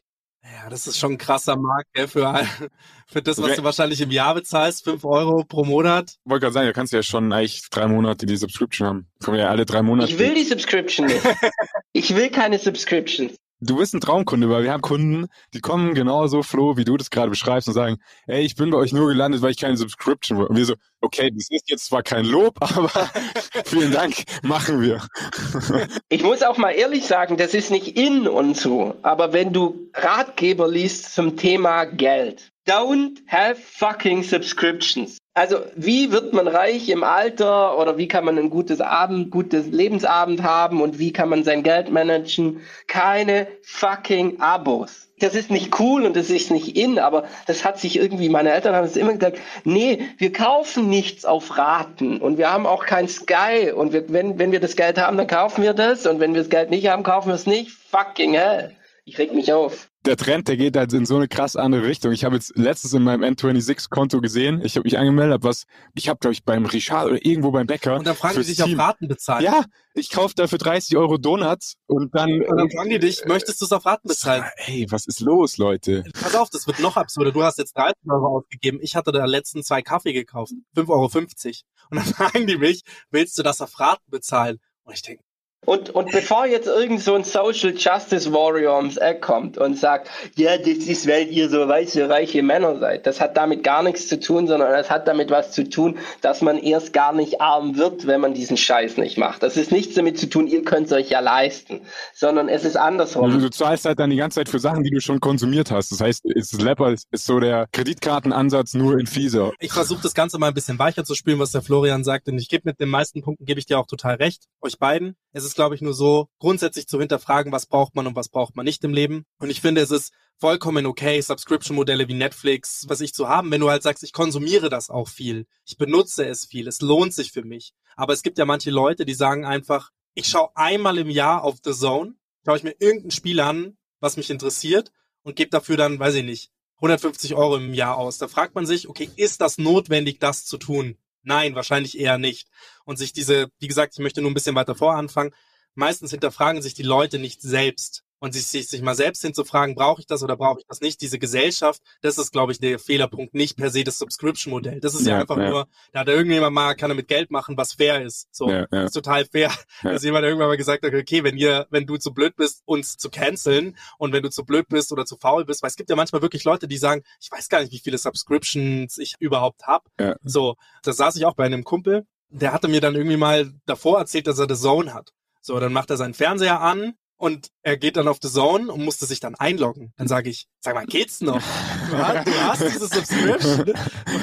Ja, das ist schon ein krasser Markt, gell, für, all- <laughs> für das, was Okay. du wahrscheinlich im Jahr bezahlst, 5 Euro pro Monat. Wollte gerade sagen, da kannst du ja schon eigentlich drei Monate die Subscription haben. Kommen ja alle drei Monate. Ich will die Subscription nicht. Ich will keine Subscriptions. Du bist ein Traumkunde, weil wir haben Kunden, die kommen genauso, Flo, wie du das gerade beschreibst und sagen, ey, ich bin bei euch nur gelandet, weil ich keine Subscription will. Und wir so, okay, das ist jetzt zwar kein Lob, <laughs> aber <laughs> vielen Dank, machen wir. <laughs> Ich muss auch mal ehrlich sagen, das ist nicht in und so. Aber wenn du Ratgeber liest zum Thema Geld, don't have fucking subscriptions. Also, wie wird man reich im Alter oder wie kann man ein gutes Abend, gutes Lebensabend haben und wie kann man sein Geld managen? Keine fucking Abos. Das ist nicht cool und das ist nicht in, aber das hat sich irgendwie, meine Eltern haben es immer gesagt, nee, wir kaufen nichts auf Raten und wir haben auch kein Sky und wir, wenn, wenn wir das Geld haben, dann kaufen wir das und wenn wir das Geld nicht haben, kaufen wir es nicht. Fucking hell. Ich reg mich auf der Trend, der geht halt in so eine krass andere Richtung. Ich habe jetzt letztens in meinem N26-Konto gesehen, ich habe mich angemeldet, hab was, ich habe, glaube ich, beim Richard oder irgendwo beim Bäcker. Und dann fragen die sich auf Raten bezahlen. Ja, ich kaufe dafür 30 Euro Donuts und dann. Und dann fragen die dich, möchtest du es auf Raten bezahlen? Ey, was ist los, Leute? Pass auf, das wird noch absurder. Du hast jetzt 13 Euro ausgegeben. Ich hatte da letzten zwei Kaffee gekauft. 5,50 Euro. Und dann <laughs> fragen die mich, willst du das auf Raten bezahlen? Und ich denke, und, und bevor jetzt irgend so ein Social Justice Warrior ums Eck kommt und sagt, ja, das ist, weil ihr so weiße, reiche Männer seid, das hat damit gar nichts zu tun, sondern das hat damit was zu tun, dass man erst gar nicht arm wird, wenn man diesen Scheiß nicht macht. Das ist nichts damit zu tun, ihr könnt es euch ja leisten, sondern es ist andersrum. Also du zahlst halt dann die ganze Zeit für Sachen, die du schon konsumiert hast. Das heißt, ist Lepper ist so der Kreditkartenansatz nur in fieser. Ich versuche das Ganze mal ein bisschen weicher zu spielen, was der Florian sagt, denn ich gebe mit den meisten Punkten, gebe ich dir auch total recht, euch beiden. Es ist, glaube ich, nur so, grundsätzlich zu hinterfragen, was braucht man und was braucht man nicht im Leben. Und ich finde, es ist vollkommen okay, Subscription-Modelle wie Netflix, was ich zu haben, wenn du halt sagst, ich konsumiere das auch viel, ich benutze es viel, es lohnt sich für mich. Aber es gibt ja manche Leute, die sagen einfach, ich schaue einmal im Jahr auf The Zone, schaue ich mir irgendein Spiel an, was mich interessiert und gebe dafür dann, weiß ich nicht, 150 Euro im Jahr aus. Da fragt man sich, okay, ist das notwendig, das zu tun? Nein, wahrscheinlich eher nicht. Und sich diese, wie gesagt, ich möchte nur ein bisschen weiter voranfangen, meistens hinterfragen sich die Leute nicht selbst und sich, sich, sich mal selbst hinzufragen, brauche ich das oder brauche ich das nicht? Diese Gesellschaft, das ist, glaube ich, der Fehlerpunkt, nicht per se das Subscription-Modell. Das ist ja, ja einfach ja. nur, da hat irgendjemand mal, kann er mit Geld machen, was fair ist. So, ja, ist total fair, dass jemand irgendwann mal gesagt hat, okay, wenn ihr, wenn du zu blöd bist, uns zu canceln und wenn du zu blöd bist oder zu faul bist, weil es gibt ja manchmal wirklich Leute, die sagen, ich weiß gar nicht, wie viele Subscriptions ich überhaupt habe. So, da saß ich auch bei einem Kumpel, der hatte mir dann irgendwie mal davor erzählt, dass er The Zone hat. So, dann macht er seinen Fernseher an und er geht dann auf The Zone und musste sich dann einloggen. Dann sage ich, sag mal, geht's noch? Du hast, du hast diese Subscription.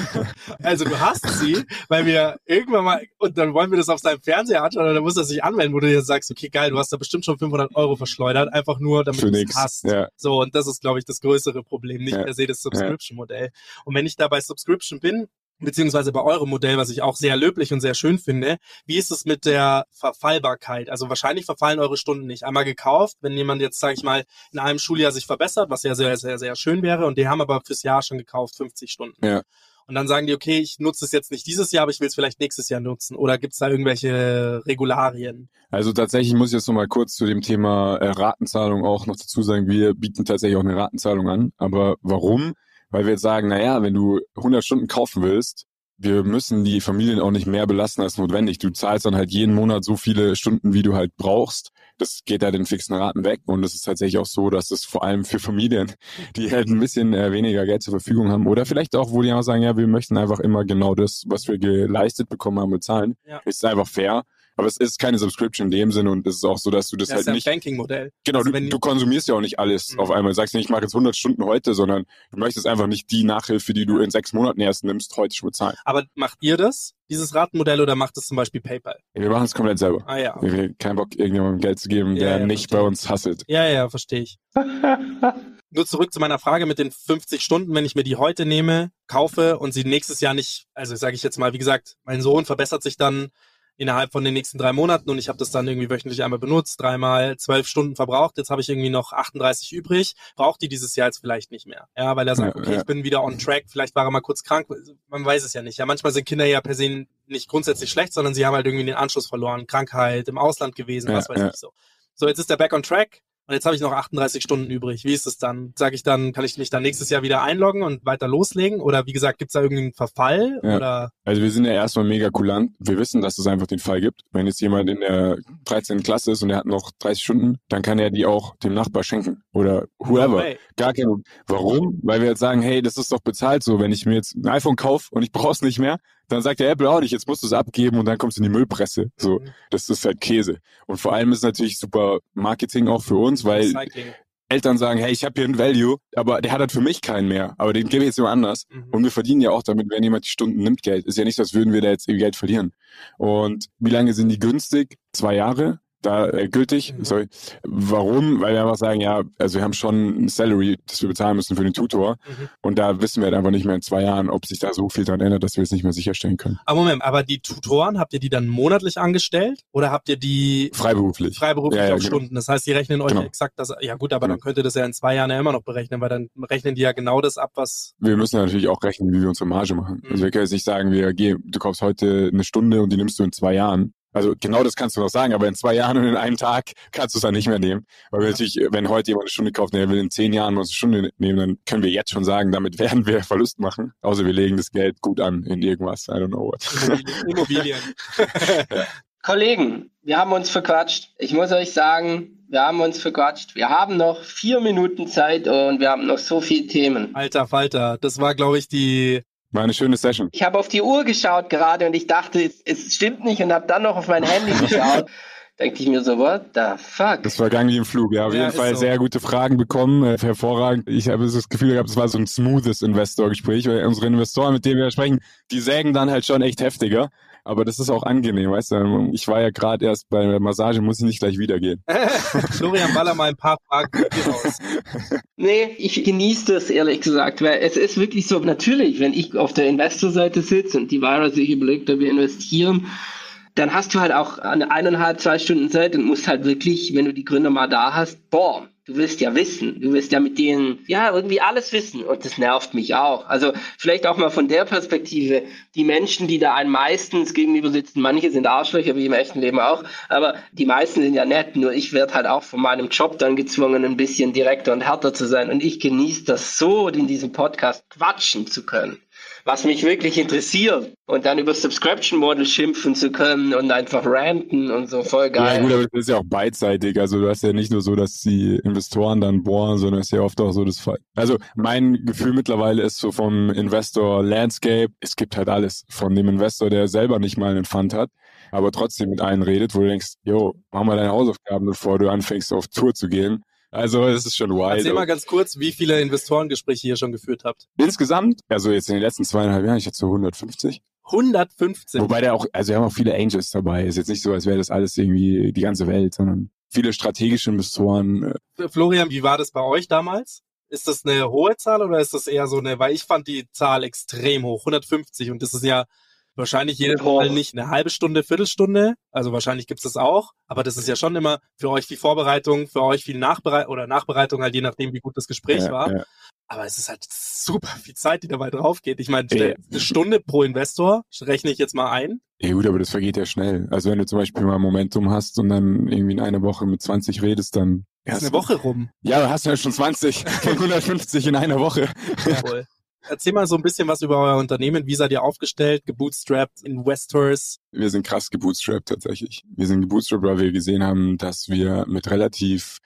<laughs> also du hast sie, weil wir irgendwann mal, und dann wollen wir das auf seinem Fernseher anschauen und dann muss er sich anmelden, wo du jetzt sagst, okay, geil, du hast da bestimmt schon 500 Euro verschleudert, einfach nur, damit du es hast. Ja. So, und das ist, glaube ich, das größere Problem, nicht ja. per se das Subscription-Modell. Und wenn ich da bei Subscription bin, beziehungsweise bei eurem Modell, was ich auch sehr löblich und sehr schön finde. Wie ist es mit der Verfallbarkeit? Also wahrscheinlich verfallen eure Stunden nicht. Einmal gekauft, wenn jemand jetzt, sage ich mal, in einem Schuljahr sich verbessert, was ja sehr, sehr, sehr schön wäre, und die haben aber fürs Jahr schon gekauft, 50 Stunden. Ja. Und dann sagen die, okay, ich nutze es jetzt nicht dieses Jahr, aber ich will es vielleicht nächstes Jahr nutzen. Oder gibt es da irgendwelche Regularien? Also tatsächlich muss ich jetzt noch mal kurz zu dem Thema äh, Ratenzahlung auch noch dazu sagen, wir bieten tatsächlich auch eine Ratenzahlung an. Aber warum? Weil wir jetzt sagen, naja, wenn du 100 Stunden kaufen willst, wir müssen die Familien auch nicht mehr belasten als notwendig. Du zahlst dann halt jeden Monat so viele Stunden, wie du halt brauchst. Das geht da den fixen Raten weg. Und es ist tatsächlich auch so, dass es vor allem für Familien, <laughs> die halt ein bisschen äh, weniger Geld zur Verfügung haben oder vielleicht auch, wo die auch sagen, ja, wir möchten einfach immer genau das, was wir geleistet bekommen haben, bezahlen. Ja. Ist einfach fair. Aber es ist keine Subscription in dem Sinne und es ist auch so, dass du das, das halt ist ein nicht. Banking-Modell. Genau, also du, du, konsumierst ja auch nicht alles mhm. auf einmal. Du sagst nicht, ich mache jetzt 100 Stunden heute, sondern du möchtest einfach nicht die Nachhilfe, die du in sechs Monaten erst nimmst, heute schon bezahlen. Aber macht ihr das, dieses Ratenmodell, oder macht es zum Beispiel PayPal? Wir machen es komplett selber. Ah ja. Okay. Wir haben keinen Bock, irgendjemandem Geld zu geben, ja, der ja, nicht bei uns hasselt. Ja, ja, verstehe ich. <laughs> Nur zurück zu meiner Frage mit den 50 Stunden, wenn ich mir die heute nehme, kaufe und sie nächstes Jahr nicht, also sage ich jetzt mal, wie gesagt, mein Sohn verbessert sich dann innerhalb von den nächsten drei Monaten und ich habe das dann irgendwie wöchentlich einmal benutzt, dreimal zwölf Stunden verbraucht, jetzt habe ich irgendwie noch 38 übrig, braucht die dieses Jahr jetzt vielleicht nicht mehr. Ja, weil er sagt, okay, ich bin wieder on track, vielleicht war er mal kurz krank, man weiß es ja nicht. Ja, manchmal sind Kinder ja per se nicht grundsätzlich schlecht, sondern sie haben halt irgendwie den Anschluss verloren, Krankheit, im Ausland gewesen, was weiß ich so. So, jetzt ist er back on track, und jetzt habe ich noch 38 Stunden übrig. Wie ist es dann? Sage ich dann, kann ich mich dann nächstes Jahr wieder einloggen und weiter loslegen? Oder wie gesagt, gibt es da irgendeinen Verfall? Ja. Oder? Also wir sind ja erstmal mega kulant. Wir wissen, dass es einfach den Fall gibt. Wenn jetzt jemand in der 13. Klasse ist und er hat noch 30 Stunden, dann kann er die auch dem Nachbar schenken. Oder whoever. No Gar kein Warum? Weil wir jetzt sagen, hey, das ist doch bezahlt so. Wenn ich mir jetzt ein iPhone kaufe und ich brauche es nicht mehr, dann sagt der Apple auch nicht, jetzt musst du es abgeben und dann kommst du in die Müllpresse. So, mhm. das ist halt Käse. Und vor allem ist natürlich super Marketing auch für uns, weil Recycling. Eltern sagen, hey, ich habe hier einen Value, aber der hat halt für mich keinen mehr, aber den gebe ich jetzt jemand anders. Mhm. Und wir verdienen ja auch damit, wenn jemand die Stunden nimmt, Geld. Ist ja nicht als würden wir da jetzt Geld verlieren. Und wie lange sind die günstig? Zwei Jahre? Da äh, gültig, Mhm. sorry. Warum? Weil wir einfach sagen, ja, also wir haben schon ein Salary, das wir bezahlen müssen für den Tutor. Mhm. Und da wissen wir halt einfach nicht mehr in zwei Jahren, ob sich da so viel dran ändert, dass wir es nicht mehr sicherstellen können. Aber Moment, aber die Tutoren, habt ihr die dann monatlich angestellt oder habt ihr die Freiberuflich. freiberuflich Ja, ja, auf genau. Stunden? Das heißt, die rechnen euch Genau. exakt das, ja gut, aber Genau. dann könnt ihr das ja in zwei Jahren ja immer noch berechnen, weil dann rechnen die ja genau das ab, was, wir müssen natürlich auch rechnen, wie wir unsere Marge machen. Mhm. Also wir können jetzt nicht sagen, wir geh, du kaufst heute eine Stunde und die nimmst du in zwei Jahren. Also genau das kannst du noch sagen, aber in zwei Jahren und in einem Tag kannst du es dann nicht mehr nehmen. Weil wir natürlich, wenn heute jemand eine Stunde kauft und er will in zehn Jahren uns eine Stunde nehmen, dann können wir jetzt schon sagen, damit <laughs> werden wir Verlust machen. Außer wir legen das Geld gut an in irgendwas. I don't know what. Immobilien. Immobilien. <laughs> Kollegen, wir haben uns verquatscht. Ich muss euch sagen, wir haben uns verquatscht. Wir haben noch vier Minuten Zeit und wir haben noch so viele Themen. Alter Falter, das war, glaube ich, die, War eine schöne Session. Ich habe auf die Uhr geschaut gerade und ich dachte, es, es stimmt nicht und habe dann noch auf mein Handy geschaut. <laughs> Denke ich mir so, what the fuck? Das war gang wie im Flug. Ja, auf Ja, jeden Fall so. sehr gute Fragen bekommen. Äh, hervorragend. Ich habe das Gefühl gehabt, es war so ein smoothes Investor-Gespräch, weil unsere Investoren, mit denen wir sprechen, die sägen dann halt schon echt heftiger. Aber das ist auch angenehm, weißt du? Ich war ja gerade erst bei der Massage, muss ich nicht gleich wieder gehen. <laughs> Florian Baller mal ein paar Fragen hier raus. <laughs> Nee, ich genieße das ehrlich gesagt, weil es ist wirklich so, natürlich, wenn ich auf der Investorseite sitze und die Vira sich überlegt, ob wir investieren, dann hast du halt auch eine eineinhalb, zwei Stunden Zeit und musst halt wirklich, wenn du die Gründer mal da hast, boah, du willst ja wissen, du willst ja mit denen, ja, irgendwie alles wissen. Und das nervt mich auch. Also vielleicht auch mal von der Perspektive, die Menschen, die da einem meistens gegenüber sitzen, manche sind Arschlöcher, wie im echten Leben auch, aber die meisten sind ja nett, nur ich werde halt auch von meinem Job dann gezwungen, ein bisschen direkter und härter zu sein. Und ich genieße das so, in diesem Podcast quatschen zu können was mich wirklich interessiert und dann über Subscription Model schimpfen zu können und einfach ranten und so voll geil. Ja gut, aber das ist ja auch beidseitig. Also du hast ja nicht nur so, dass die Investoren dann bohren, sondern es ist ja oft auch so das Fall. Also mein Gefühl mittlerweile ist so vom Investor Landscape, es gibt halt alles. Von dem Investor, der selber nicht mal einen Fund hat, aber trotzdem mit allen redet, wo du denkst, jo, mach mal deine Hausaufgaben, bevor du anfängst auf Tour zu gehen. Also es ist schon wild. Erzähl mal ganz kurz, wie viele Investorengespräche ihr schon geführt habt. Insgesamt, also jetzt in den letzten zweieinhalb Jahren, ich hatte so 150. 115. Wobei da auch, also wir haben auch viele Angels dabei. Ist jetzt nicht so, als wäre das alles irgendwie die ganze Welt, sondern viele strategische Investoren. äh, Florian, wie war das bei euch damals? Ist das eine hohe Zahl oder ist das eher so eine, weil ich fand die Zahl extrem hoch, 150 und das ist ja wahrscheinlich jedes. Mal nicht eine halbe Stunde, Viertelstunde, also wahrscheinlich gibt's das auch, aber das ist ja schon immer für euch viel Vorbereitung, für euch viel Nachbereitung oder Nachbereitung halt je nachdem, wie gut das Gespräch ja, war. ja. Aber es ist halt super viel Zeit, die dabei drauf geht. Ich meine, Ja. eine Stunde pro Investor rechne ich jetzt mal ein. Ja gut, aber das vergeht ja schnell. Also wenn du zum Beispiel mal Momentum hast und dann irgendwie in einer Woche mit 20 redest, dann Das ist eine Woche rum. Ja, du hast ja schon 20 <laughs> von 150 in einer Woche. Jawohl. Erzähl mal so ein bisschen was über euer Unternehmen. Wie seid ihr aufgestellt? Gebootstrapped, Investors? Wir sind krass gebootstrapped tatsächlich. Wir sind gebootstrapped, weil wir gesehen haben, dass wir mit relativ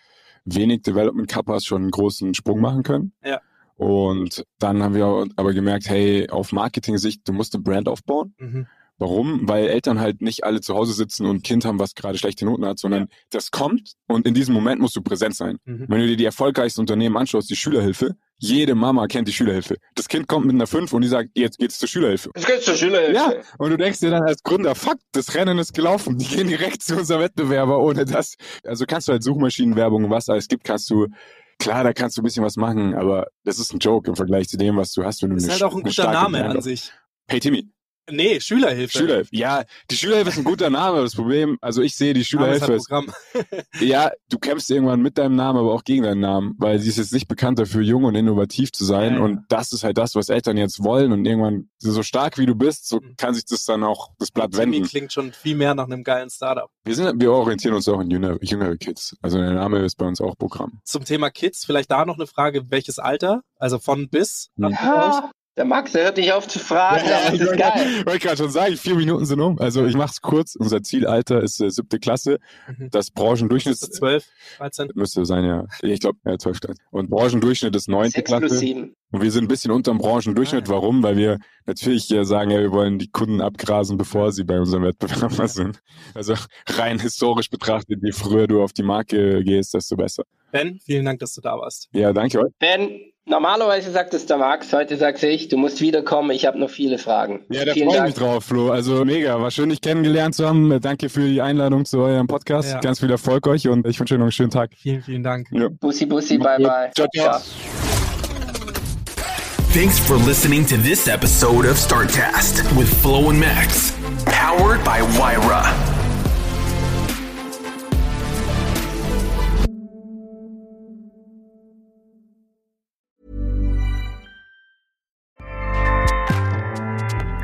wenig Development Kappas schon einen großen Sprung machen können. Ja. Und dann haben wir aber gemerkt, hey, auf Marketing-Sicht, du musst eine Brand aufbauen. Mhm. Warum? Weil Eltern halt nicht alle zu Hause sitzen und ein Kind haben, was gerade schlechte Noten hat, sondern das kommt und in diesem Moment musst du präsent sein. Mhm. Wenn du dir die erfolgreichsten Unternehmen anschaust, die Schülerhilfe, jede Mama kennt die Schülerhilfe. Das Kind kommt mit einer 5 und die sagt, jetzt geht's zur Schülerhilfe. Es geht zur Schülerhilfe. Ja, und du denkst dir dann als Gründer, fuck, das Rennen ist gelaufen. Die gehen direkt zu unserem Wettbewerber ohne das. Also kannst du halt Suchmaschinenwerbung, was alles gibt, kannst du, klar, da kannst du ein bisschen was machen, aber das ist ein Joke im Vergleich zu dem, was du hast, wenn du Ist eine, halt auch ein guter Name an sich. Hey Timmy, Nee, Schülerhilfe. Schülerhilfe. Ja, die Schülerhilfe ist ein guter Name, aber das Problem, also ich sehe die Schülerhilfe halt Programm. <laughs> ja, du kämpfst irgendwann mit deinem Namen, aber auch gegen deinen Namen, weil sie ist jetzt nicht bekannt dafür, jung und innovativ zu sein. Ja, ja. Und das ist halt das, was Eltern jetzt wollen. Und irgendwann, so stark wie du bist, so Mhm. kann sich das dann auch das Blatt Timmy wenden. klingt schon viel mehr nach einem geilen Startup. Wir sind, wir orientieren uns auch an jüngere, jüngere Kids. Also der Name ist bei uns auch Programm. Zum Thema Kids, vielleicht da noch eine Frage, welches Alter? Also von bis? Hm. Der Max, der hört nicht auf zu fragen, aber das ist geil. wollte gerade schon sagen, vier Minuten sind um. Also ich mach's kurz. Unser Zielalter ist äh, siebte Klasse. Mhm. Das Branchendurchschnitt Ist es 12, 13? müsste sein, ja. Ich glaube, ja, zwölf. Und Branchendurchschnitt ist neunte 6 plus Klasse. 7. Und wir sind ein bisschen unterm Branchendurchschnitt. Ah, ja. Warum? Weil wir natürlich äh, sagen, ja, wir wollen die Kunden abgrasen, bevor sie bei unserem Wettbewerber sind. Also rein historisch betrachtet, je früher du auf die Marke gehst, desto besser. Ben, vielen Dank, dass du da warst. Ja, danke euch. Ben, normalerweise sagt es der Max, heute sag's ich, du musst wiederkommen, ich habe noch viele Fragen. Ja, da freue ich mich drauf, Flo. Also mega, war schön, dich kennengelernt zu haben. Danke für die Einladung zu eurem Podcast. Ja. Ganz viel Erfolg euch und ich wünsche euch noch einen schönen Tag. Vielen, vielen Dank. Ja. Bussi, bussi, bye, bye. Ciao, ciao. Thanks for listening to this episode of StartCast with Flo and Max, powered by Wyra.